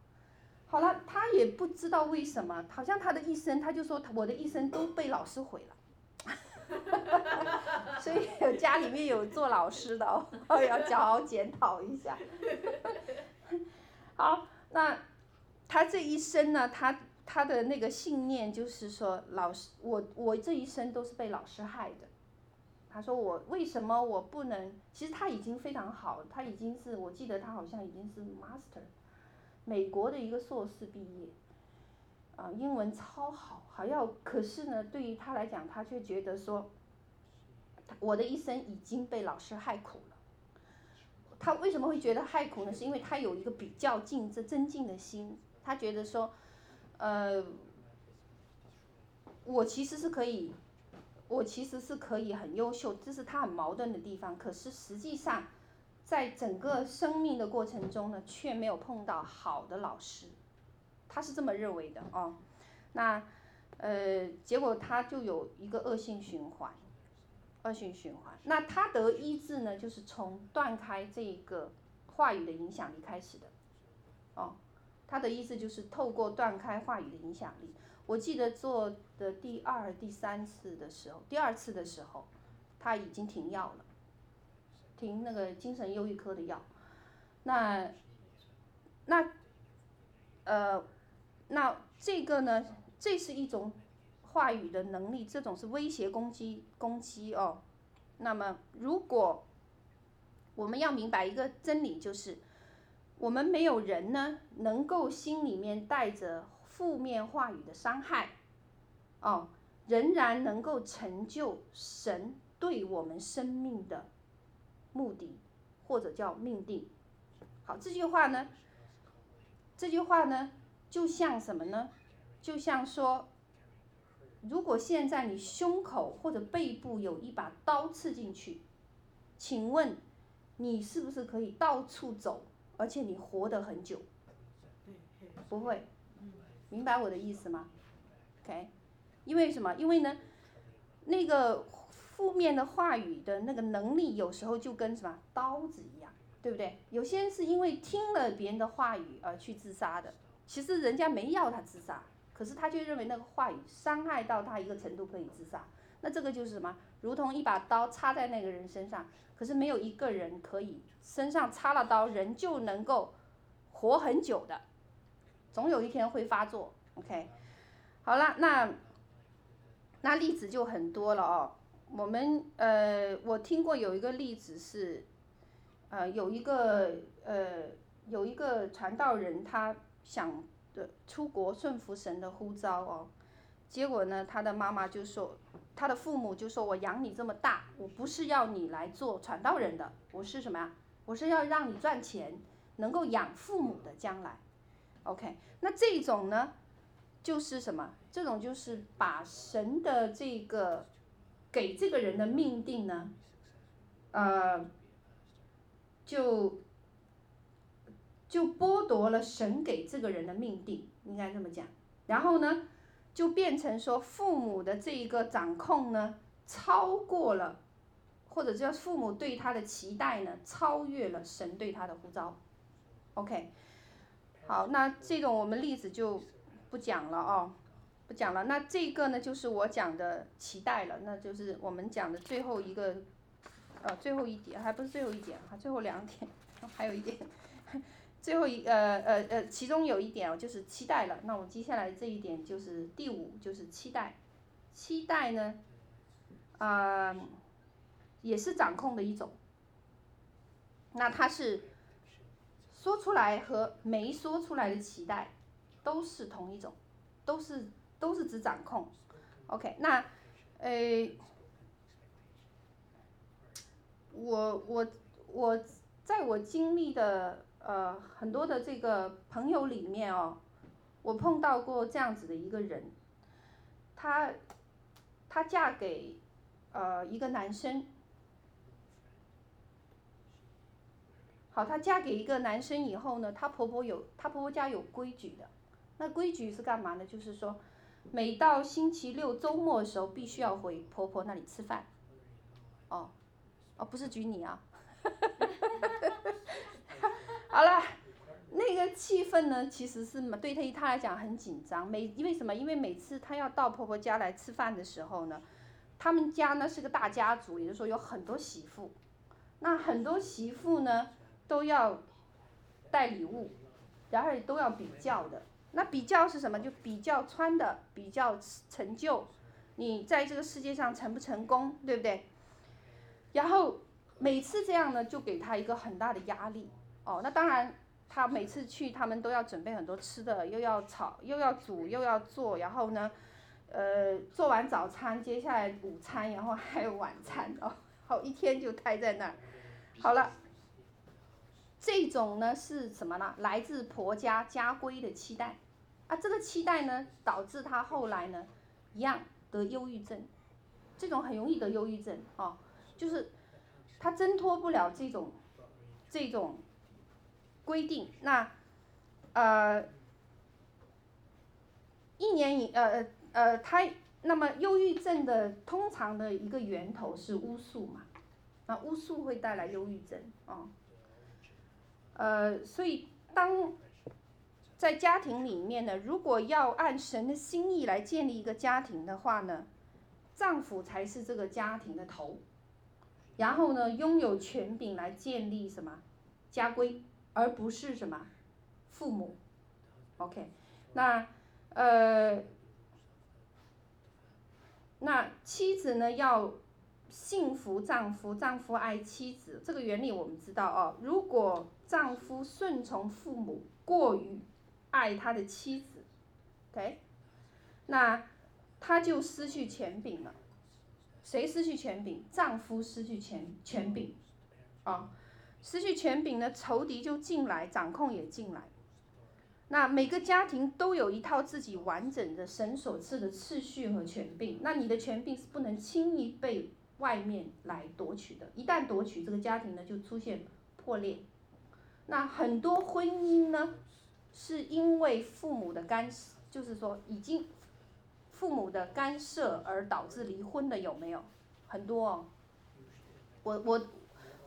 好了，他也不知道为什么，好像他的一生，他就说我的一生都被老师毁了。[laughs] 所以家里面有做老师的哦，要好好检讨一下。好，那。他这一生呢，他他的那个信念就是说，老师，我我这一生都是被老师害的。他说我为什么我不能？其实他已经非常好，他已经是我记得他好像已经是 master，美国的一个硕士毕业，啊，英文超好，还要可是呢，对于他来讲，他却觉得说，我的一生已经被老师害苦了。他为什么会觉得害苦呢？是因为他有一个比较竞争、增进的心。他觉得说，呃，我其实是可以，我其实是可以很优秀，这是他很矛盾的地方。可是实际上，在整个生命的过程中呢，却没有碰到好的老师，他是这么认为的哦。那呃，结果他就有一个恶性循环，恶性循环。那他得医治呢，就是从断开这个话语的影响力开始的，哦。他的意思就是透过断开话语的影响力。我记得做的第二、第三次的时候，第二次的时候，他已经停药了，停那个精神忧郁科的药。那，那，呃，那这个呢，这是一种话语的能力，这种是威胁攻击攻击哦。那么，如果我们要明白一个真理，就是。我们没有人呢，能够心里面带着负面话语的伤害，哦，仍然能够成就神对我们生命的目的，或者叫命定。好，这句话呢，这句话呢，就像什么呢？就像说，如果现在你胸口或者背部有一把刀刺进去，请问你是不是可以到处走？而且你活得很久，不会，明白我的意思吗？OK，因为什么？因为呢，那个负面的话语的那个能力，有时候就跟什么刀子一样，对不对？有些人是因为听了别人的话语而去自杀的，其实人家没要他自杀，可是他却认为那个话语伤害到他一个程度可以自杀，那这个就是什么？如同一把刀插在那个人身上，可是没有一个人可以。身上插了刀，人就能够活很久的，总有一天会发作。OK，好了，那那例子就很多了哦。我们呃，我听过有一个例子是，呃，有一个呃，有一个传道人，他想的出国顺服神的呼召哦，结果呢，他的妈妈就说，他的父母就说：“我养你这么大，我不是要你来做传道人的，我是什么呀？”我是要让你赚钱，能够养父母的将来，OK？那这种呢，就是什么？这种就是把神的这个给这个人的命定呢，呃，就就剥夺了神给这个人的命定，应该这么讲。然后呢，就变成说父母的这一个掌控呢，超过了。或者叫父母对他的期待呢，超越了神对他的呼召。OK，好，那这种我们例子就不讲了哦，不讲了。那这个呢，就是我讲的期待了，那就是我们讲的最后一个，呃，最后一点，还不是最后一点啊，最后两点，[laughs] 还有一点，[laughs] 最后一呃呃呃，其中有一点哦，就是期待了。那我接下来这一点就是第五，就是期待，期待呢，啊、也是掌控的一种，那他是说出来和没说出来的期待，都是同一种，都是都是指掌控。OK，那，诶，我我我在我经历的呃很多的这个朋友里面哦，我碰到过这样子的一个人，她她嫁给呃一个男生。好，她嫁给一个男生以后呢，她婆婆有她婆婆家有规矩的，那规矩是干嘛呢？就是说，每到星期六周末的时候，必须要回婆婆那里吃饭。哦，哦，不是举你啊。[laughs] 好了，那个气氛呢，其实是对她她来讲很紧张。每因为什么？因为每次她要到婆婆家来吃饭的时候呢，他们家呢是个大家族，也就是说有很多媳妇。那很多媳妇呢，都要带礼物，然后都要比较的。那比较是什么？就比较穿的，比较成就，你在这个世界上成不成功，对不对？然后每次这样呢，就给他一个很大的压力。哦，那当然，他每次去，他们都要准备很多吃的，又要炒，又要煮，又要做。然后呢，呃，做完早餐，接下来午餐，然后还有晚餐哦，好，一天就待在那儿。好了。这种呢是什么呢？来自婆家家规的期待，啊，这个期待呢导致他后来呢一样得忧郁症，这种很容易得忧郁症哦，就是他挣脱不了这种这种规定。那呃一年以呃呃他那么忧郁症的通常的一个源头是巫术嘛，那巫术会带来忧郁症啊。哦呃，所以当在家庭里面呢，如果要按神的心意来建立一个家庭的话呢，丈夫才是这个家庭的头，然后呢，拥有权柄来建立什么？家规，而不是什么？父母。OK，那呃，那妻子呢要幸福丈夫，丈夫爱妻子，这个原理我们知道哦。如果丈夫顺从父母，过于爱他的妻子，OK，那他就失去权柄了。谁失去权柄？丈夫失去权权柄，啊，失去权柄呢，仇敌就进来，掌控也进来。那每个家庭都有一套自己完整的神所赐的次序和权柄，那你的权柄是不能轻易被外面来夺取的。一旦夺取，这个家庭呢就出现破裂。那很多婚姻呢，是因为父母的干涉，就是说已经父母的干涉而导致离婚的有没有？很多哦，我我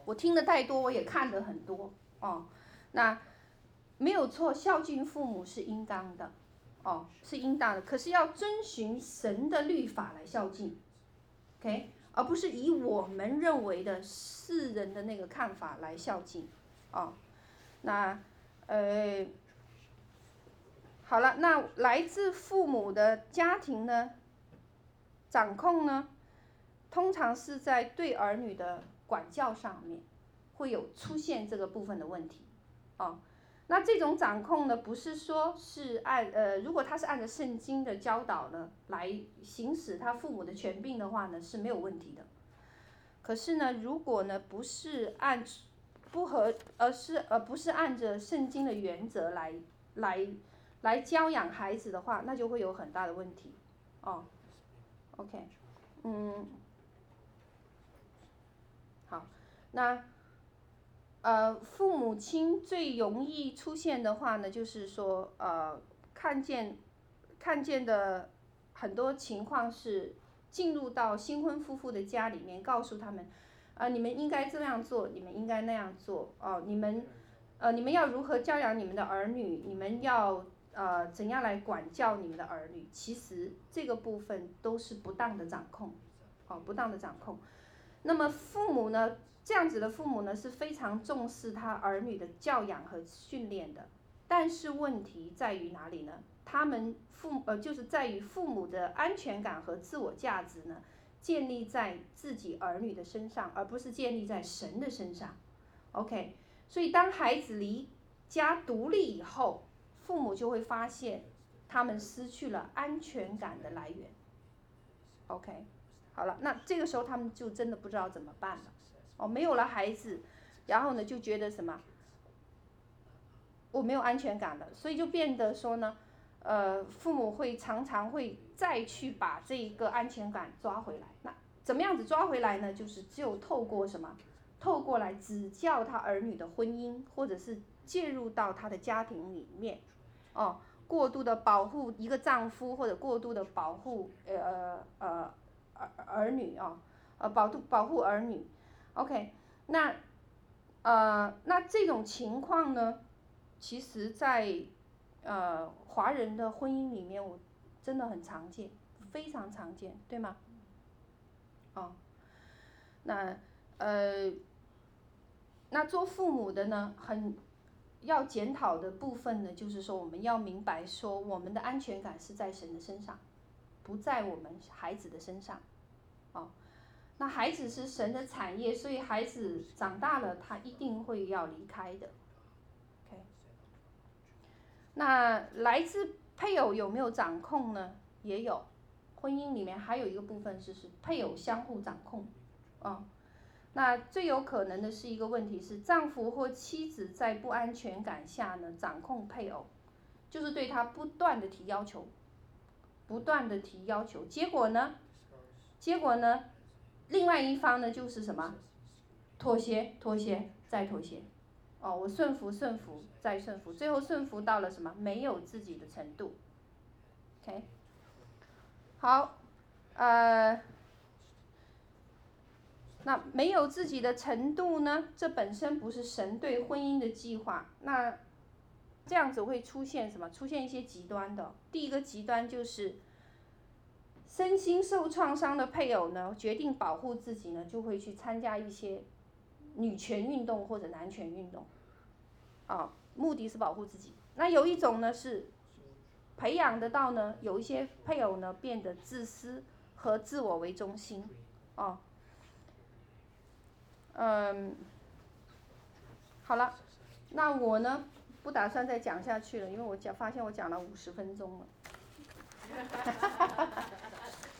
我听得太多，我也看得很多哦。那没有错，孝敬父母是应当的，哦，是应当的。可是要遵循神的律法来孝敬，OK，而不是以我们认为的世人的那个看法来孝敬，哦。那，呃，好了，那来自父母的家庭呢，掌控呢，通常是在对儿女的管教上面，会有出现这个部分的问题，哦，那这种掌控呢，不是说是按呃，如果他是按照圣经的教导呢来行使他父母的权柄的话呢，是没有问题的。可是呢，如果呢不是按。不合，而是而不是按着圣经的原则来来来教养孩子的话，那就会有很大的问题，哦，OK，嗯，好，那呃父母亲最容易出现的话呢，就是说呃看见看见的很多情况是进入到新婚夫妇的家里面，告诉他们。啊，你们应该这样做，你们应该那样做哦。你们，呃，你们要如何教养你们的儿女？你们要呃怎样来管教你们的儿女？其实这个部分都是不当的掌控，哦，不当的掌控。那么父母呢，这样子的父母呢是非常重视他儿女的教养和训练的。但是问题在于哪里呢？他们父呃就是在于父母的安全感和自我价值呢，建立在自己儿女的身上，而不是建立在神的身上。OK，所以当孩子离家独立以后，父母就会发现他们失去了安全感的来源。OK，好了，那这个时候他们就真的不知道怎么办了。哦，没有了孩子，然后呢就觉得什么？我没有安全感了，所以就变得说呢，呃，父母会常常会再去把这一个安全感抓回来。那怎么样子抓回来呢？就是只有透过什么？透过来指教他儿女的婚姻，或者是介入到他的家庭里面，哦，过度的保护一个丈夫，或者过度的保护呃呃儿儿女啊，呃保度保护儿女，OK，那呃那这种情况呢，其实在呃华人的婚姻里面，我真的很常见，非常常见，对吗？哦，那呃。那做父母的呢，很要检讨的部分呢，就是说我们要明白说，我们的安全感是在神的身上，不在我们孩子的身上。哦，那孩子是神的产业，所以孩子长大了，他一定会要离开的。OK，那来自配偶有没有掌控呢？也有，婚姻里面还有一个部分是是配偶相互掌控，哦。那最有可能的是一个问题是，丈夫或妻子在不安全感下呢，掌控配偶，就是对他不断的提要求，不断的提要求，结果呢，结果呢，另外一方呢就是什么，妥协，妥协，再妥协，哦，我顺服，顺服，再顺服，最后顺服到了什么，没有自己的程度，OK，好，呃。那没有自己的程度呢？这本身不是神对婚姻的计划。那这样子会出现什么？出现一些极端的。第一个极端就是身心受创伤的配偶呢，决定保护自己呢，就会去参加一些女权运动或者男权运动，啊，目的是保护自己。那有一种呢是培养得到呢，有一些配偶呢变得自私和自我为中心，啊。嗯，好了，那我呢不打算再讲下去了，因为我讲发现我讲了五十分钟了，[laughs]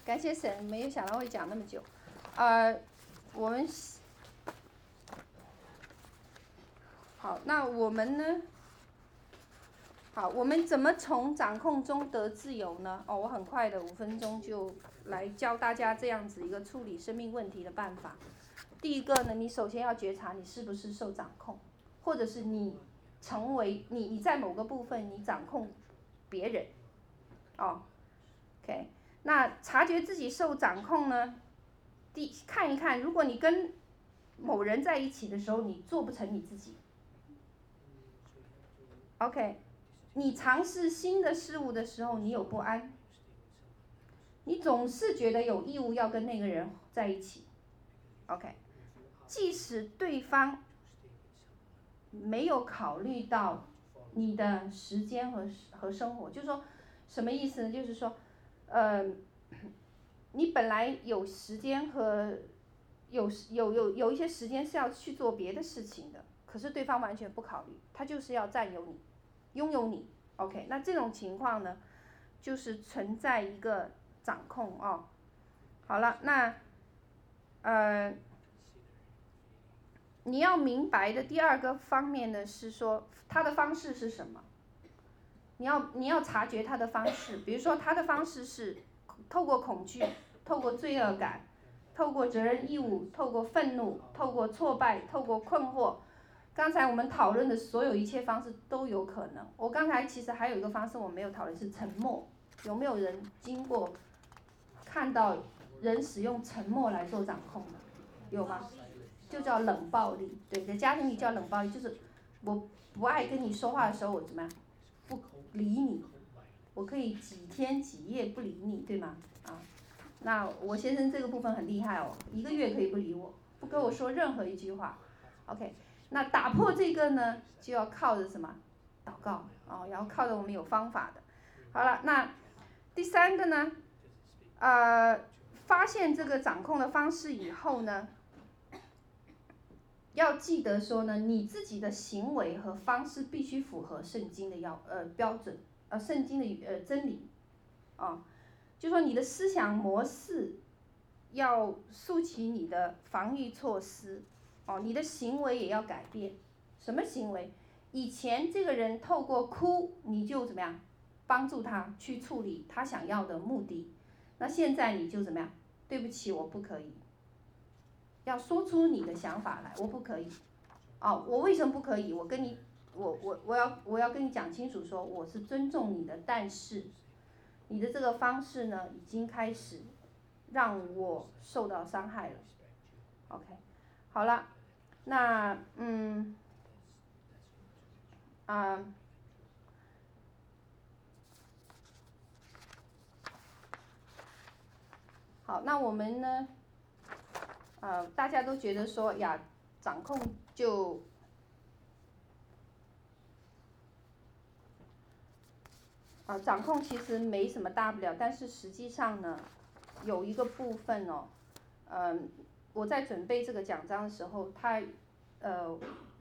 感谢神，没有想到会讲那么久，呃，我们好，那我们呢？好，我们怎么从掌控中得自由呢？哦，我很快的五分钟就来教大家这样子一个处理生命问题的办法。第一个呢，你首先要觉察你是不是受掌控，或者是你成为你你在某个部分你掌控别人，哦，OK，那察觉自己受掌控呢，第看一看，如果你跟某人在一起的时候，你做不成你自己，OK，你尝试新的事物的时候，你有不安，你总是觉得有义务要跟那个人在一起，OK。即使对方没有考虑到你的时间和和生活，就是说，什么意思呢？就是说，呃，[clears throat] 你本来有时间和有有有有一些时间是要去做别的事情的，可是对方完全不考虑，他就是要占有你，拥有你。OK，那这种情况呢，就是存在一个掌控哦。好了，那呃。你要明白的第二个方面呢，是说他的方式是什么？你要你要察觉他的方式，比如说他的方式是透过恐惧，透过罪恶感，透过责任义务，透过愤怒，透过挫败，透过困惑。刚才我们讨论的所有一切方式都有可能。我刚才其实还有一个方式我没有讨论是沉默。有没有人经过看到人使用沉默来做掌控的？有吗？就叫冷暴力，对，在家庭里叫冷暴力，就是我不爱跟你说话的时候，我怎么样，理你，我可以几天几夜不理你，对吗？啊，那我先生这个部分很厉害哦，一个月可以不理我，不跟我说任何一句话，OK，那打破这个呢，就要靠着什么？祷告哦，然后靠着我们有方法的。好了，那第三个呢，呃，发现这个掌控的方式以后呢，要记得说呢，你自己的行为和方式必须符合圣经的要呃标准，呃圣经的呃真理，啊，就说你的思想模式要竖起你的防御措施，哦，你的行为也要改变。什么行为？以前这个人透过哭，你就怎么样帮助他去处理他想要的目的，那现在你就怎么样？对不起，我不可以。要说出你的想法来，我不可以。哦，我为什么不可以？我跟你，我我我要我要跟你讲清楚，说我是尊重你的，但是你的这个方式呢，已经开始让我受到伤害了。OK，好了，那嗯，啊，好，那我们呢？呃，大家都觉得说呀，掌控就，啊、掌控其实没什么大不了，但是实际上呢，有一个部分哦，嗯、呃，我在准备这个讲章的时候，他呃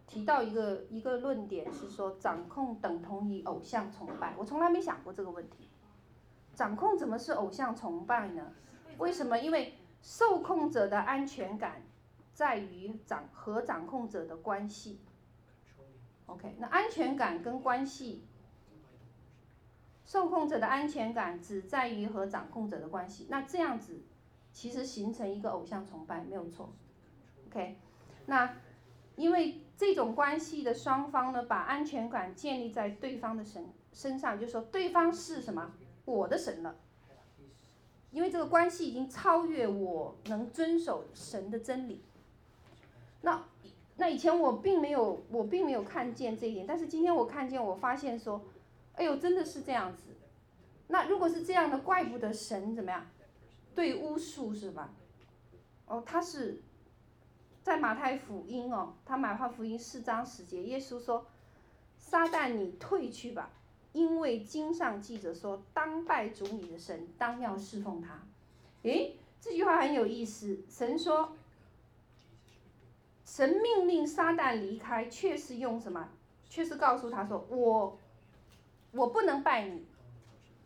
提到一个一个论点是说，掌控等同于偶像崇拜，我从来没想过这个问题，掌控怎么是偶像崇拜呢？为什么？因为受控者的安全感在于掌和掌控者的关系。OK，那安全感跟关系，受控者的安全感只在于和掌控者的关系。那这样子其实形成一个偶像崇拜没有错。OK，那因为这种关系的双方呢，把安全感建立在对方的神身上，就说对方是什么？我的神了。因为这个关系已经超越我能遵守神的真理。那那以前我并没有，我并没有看见这一点，但是今天我看见，我发现说，哎呦，真的是这样子。那如果是这样的，怪不得神怎么样？对巫术是吧？哦，他是在马太福音哦，他马太福音四章十节，耶稣说：“撒旦，你退去吧。”因为经上记着说，当拜主你的神，当要侍奉他。诶，这句话很有意思。神说，神命令撒旦离开，却是用什么？却是告诉他说，我，我不能拜你，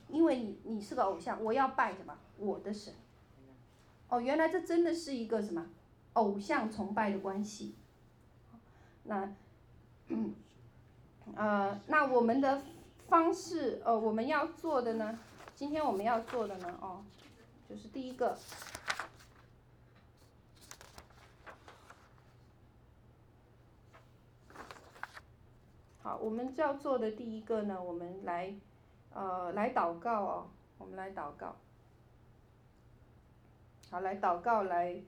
因为你你是个偶像，我要拜什么？我的神。哦，原来这真的是一个什么？偶像崇拜的关系。那，嗯，呃，那我们的。方式，呃，我们要做的呢，今天我们要做的呢，哦，就是第一个，好，我们要做的第一个呢，我们来，呃，来祷告哦，我们来祷告，好，来祷告，来，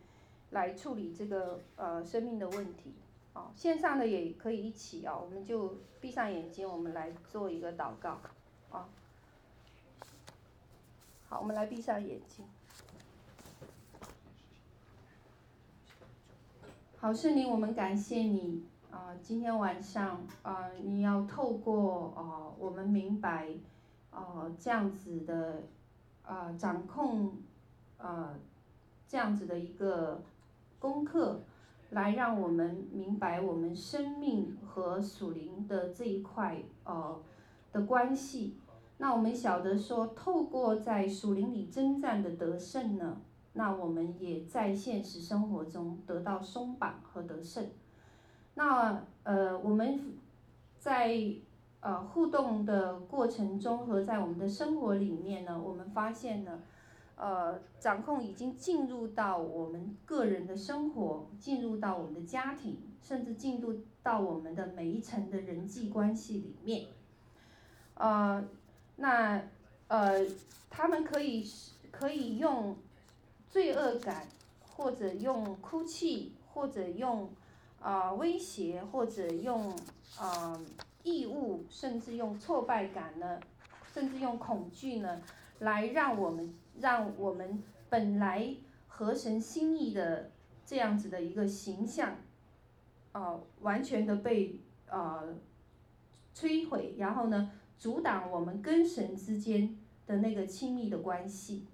来处理这个呃生命的问题。哦，线上的也可以一起哦，我们就闭上眼睛，我们来做一个祷告，啊，好，我们来闭上眼睛。好，圣灵，我们感谢你啊，今天晚上啊，你要透过啊，我们明白啊，这样子的啊，掌控啊，这样子的一个功课。来让我们明白我们生命和属灵的这一块呃的关系。那我们晓得说，透过在属灵里征战的得胜呢，那我们也在现实生活中得到松绑和得胜。那呃我们在呃互动的过程中和在我们的生活里面呢，我们发现呢。呃，掌控已经进入到我们个人的生活，进入到我们的家庭，甚至进入到我们的每一层的人际关系里面。呃，那呃，他们可以可以用罪恶感，或者用哭泣，或者用啊、威胁，或者用啊、呃、义务，甚至用挫败感呢，甚至用恐惧呢，来让我们。让我们本来合神心意的这样子的一个形象，啊、完全的被啊、呃、摧毁，然后呢，阻挡我们跟神之间的那个亲密的关系。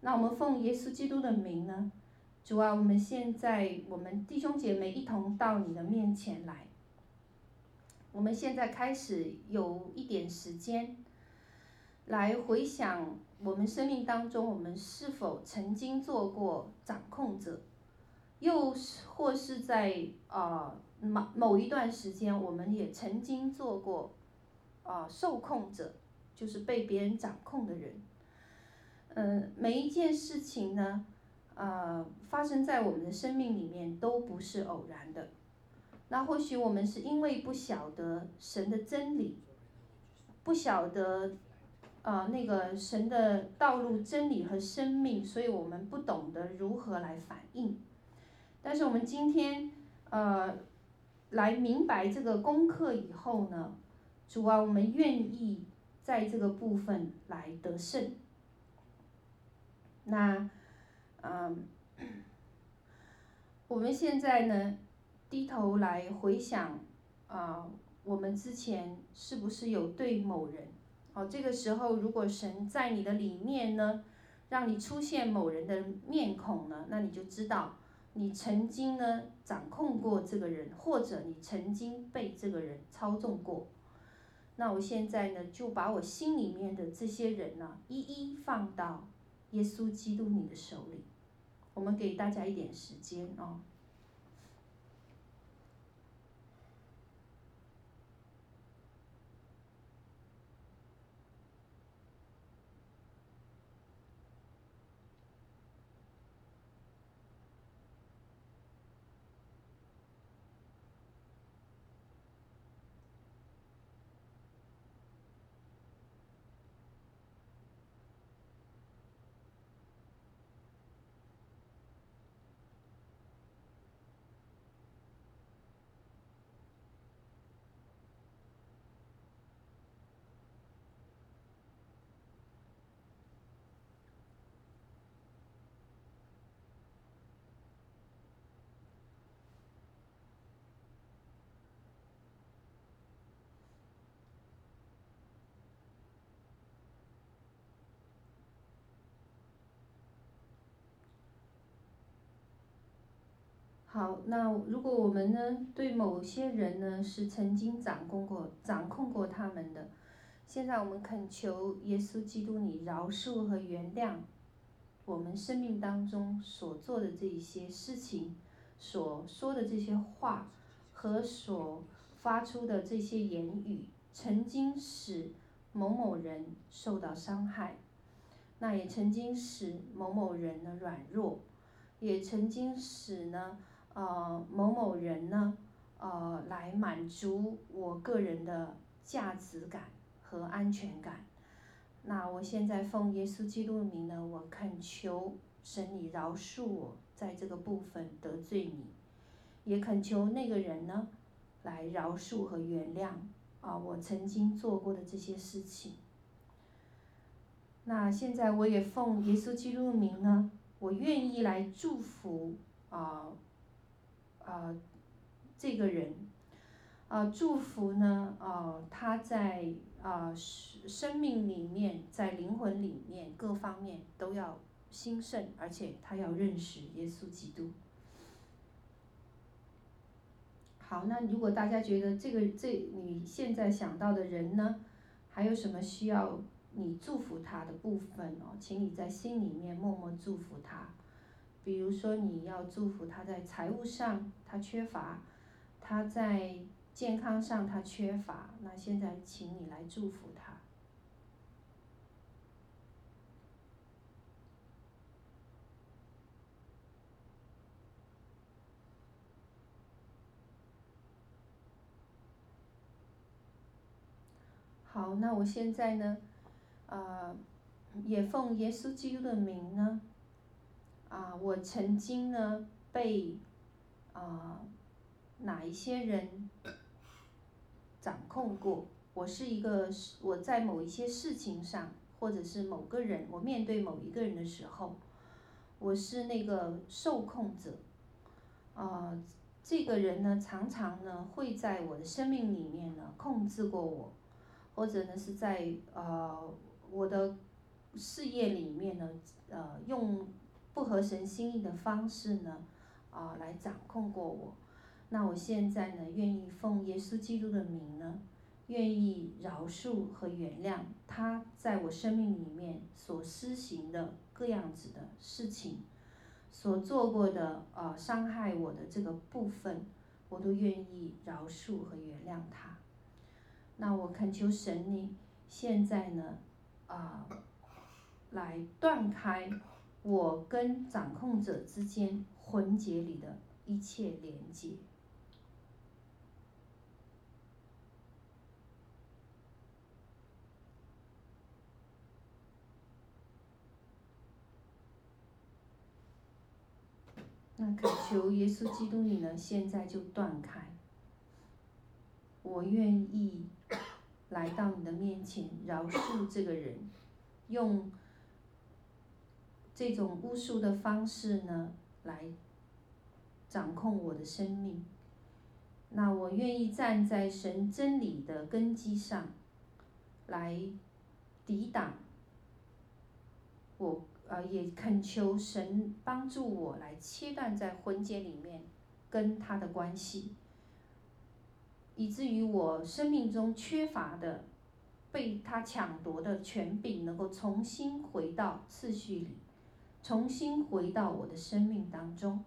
那我们奉耶稣基督的名呢，主啊，我们现在我们弟兄姐妹一同到你的面前来。我们现在开始有一点时间。来回想我们生命当中，我们是否曾经做过掌控者，又或是在啊某某一段时间，我们也曾经做过啊受控者，就是被别人掌控的人。嗯，每一件事情呢，呃，发生在我们的生命里面都不是偶然的。那或许我们是因为不晓得神的真理，不晓得，呃，那个神的道路、真理和生命，所以我们不懂得如何来反应。但是我们今天，呃，来明白这个功课以后呢，主啊，我们愿意在这个部分来得胜。那，嗯，我们现在呢，低头来回想，啊，我们之前是不是有对某人，好，这个时候如果神在你的里面呢，让你出现某人的面孔呢，那你就知道你曾经呢掌控过这个人，或者你曾经被这个人操纵过。那我现在呢，就把我心里面的这些人呢，一一放到。耶稣基督，你的手里，我们给大家一点时间哦。好，那如果我们呢，对某些人呢，是曾经掌控过、掌控过他们的，现在我们恳求耶稣基督，你饶恕和原谅我们生命当中所做的这一些事情，所说的这些话和所发出的这些言语，曾经使某某人受到伤害，那也曾经使某某人呢软弱，也曾经使呢。呃，某某人呢，呃，来满足我个人的价值感和安全感。那我现在奉耶稣基督名呢，我恳求神你饶恕我在这个部分得罪你，也恳求那个人呢，来饶恕和原谅啊，我曾经做过的这些事情。那现在我也奉耶稣基督名呢，我愿意来祝福啊。啊、呃，这个人，啊、呃，祝福呢，啊、他在啊、呃、生命里面，在灵魂里面各方面都要兴盛，而且他要认识耶稣基督。好，那如果大家觉得这个这你现在想到的人呢，还有什么需要你祝福他的部分哦，请你在心里面默默祝福他。比如说，你要祝福他在财务上他缺乏，他在健康上他缺乏，那现在请你来祝福他。好，那我现在呢，呃，也奉耶稣基督的名呢。啊，我曾经呢被啊哪一些人掌控过？我是一个，我在某一些事情上，或者是某个人，我面对某一个人的时候，我是那个受控者。啊，这个人呢，常常呢会在我的生命里面呢控制过我，或者呢是在呃我的事业里面呢，呃用。不合神心意的方式呢，啊，来掌控过我。那我现在呢，愿意奉耶稣基督的名呢，愿意饶恕和原谅他在我生命里面所施行的各样子的事情，所做过的呃伤害我的这个部分，我都愿意饶恕和原谅他。那我恳求神你现在呢，啊、来断开我跟掌控者之间魂结里的一切连接。那恳求耶稣基督你呢，现在就断开。我愿意来到你的面前，饶恕这个人，用这种巫术的方式呢，来掌控我的生命。那我愿意站在神真理的根基上，来抵挡我。呃，也恳求神帮助我来切断在婚结里面跟他的关系，以至于我生命中缺乏的被他抢夺的权柄能够重新回到次序里，重新回到我的生命当中，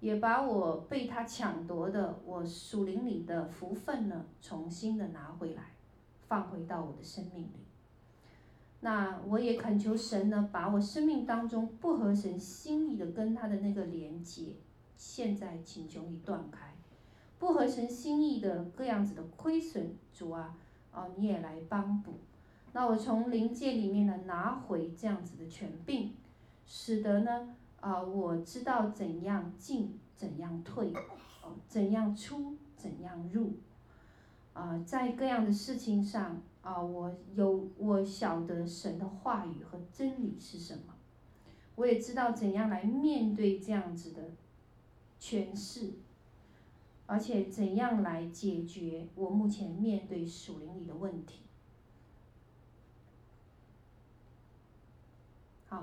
也把我被他抢夺的我属灵里的福分呢，重新的拿回来，放回到我的生命里。那我也恳求神呢，把我生命当中不合神心意的跟他的那个连接，现在请求你断开，不合神心意的各样子的亏损，主啊，哦你也来帮补。那我从灵界里面呢拿回这样子的权柄，使得呢啊我知道怎样进，怎样退，哦怎样出，怎样入，啊在各样的事情上。啊，我有我晓得神的话语和真理是什么，我也知道怎样来面对这样子的权势，而且怎样来解决我目前面对属灵里的问题。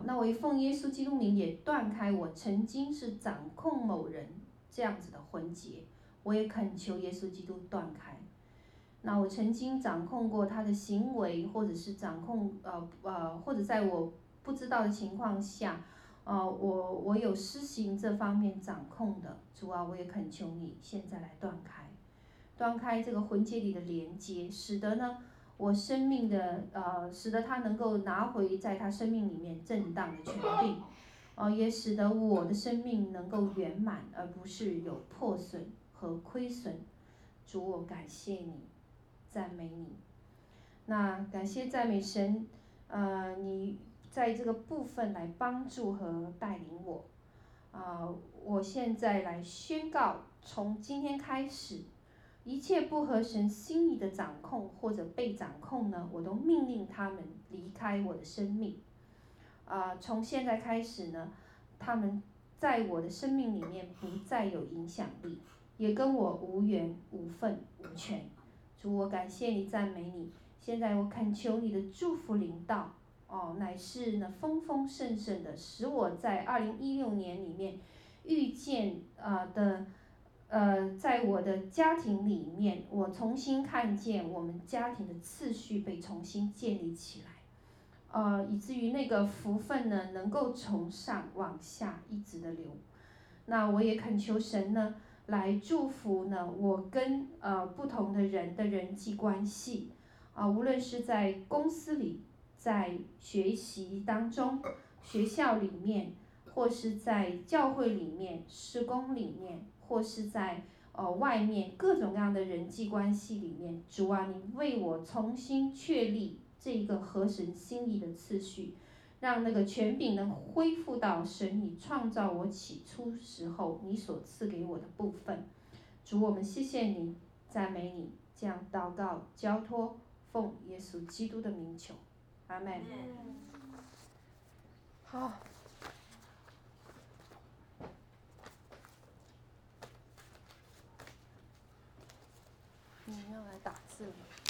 那我一奉耶稣基督名也断开我曾经是掌控某人这样子的魂结，我也恳求耶稣基督断开。那我曾经掌控过他的行为，或者是掌控呃呃，或者在我不知道的情况下，呃，我我有施行这方面掌控的，主啊，我也恳求你现在来断开，断开这个魂结里的连接，使得呢我生命的呃，使得他能够拿回在他生命里面正当的权柄，呃，也使得我的生命能够圆满，而不是有破损和亏损。主，我感谢你。赞美你，那感谢赞美神，呃，你在这个部分来帮助和带领我，啊、我现在来宣告，从今天开始，一切不合神心意的掌控或者被掌控呢，我都命令他们离开我的生命，啊、从现在开始呢，他们在我的生命里面不再有影响力，也跟我无缘无分无权。主，我感谢你，赞美你。现在我恳求你的祝福临到，哦，乃是呢丰丰盛盛的，使我在二零一六年里面遇见啊、的，呃，在我的家庭里面，我重新看见我们家庭的次序被重新建立起来，呃，以至于那个福分呢能够从上往下一直的流。那我也恳求神呢。来祝福呢，我跟呃不同的人的人际关系，啊，无论是在公司里，在学习当中，学校里面，或是在教会里面，施工里面，或是在呃外面各种各样的人际关系里面，主啊，你为我重新确立这一个合神心意的次序。让那个权柄能恢复到神你创造我起初时候你所赐给我的部分。主，我们谢谢你，赞美你，这样祷告交托，奉耶稣基督的名求，阿门。好。你要来打？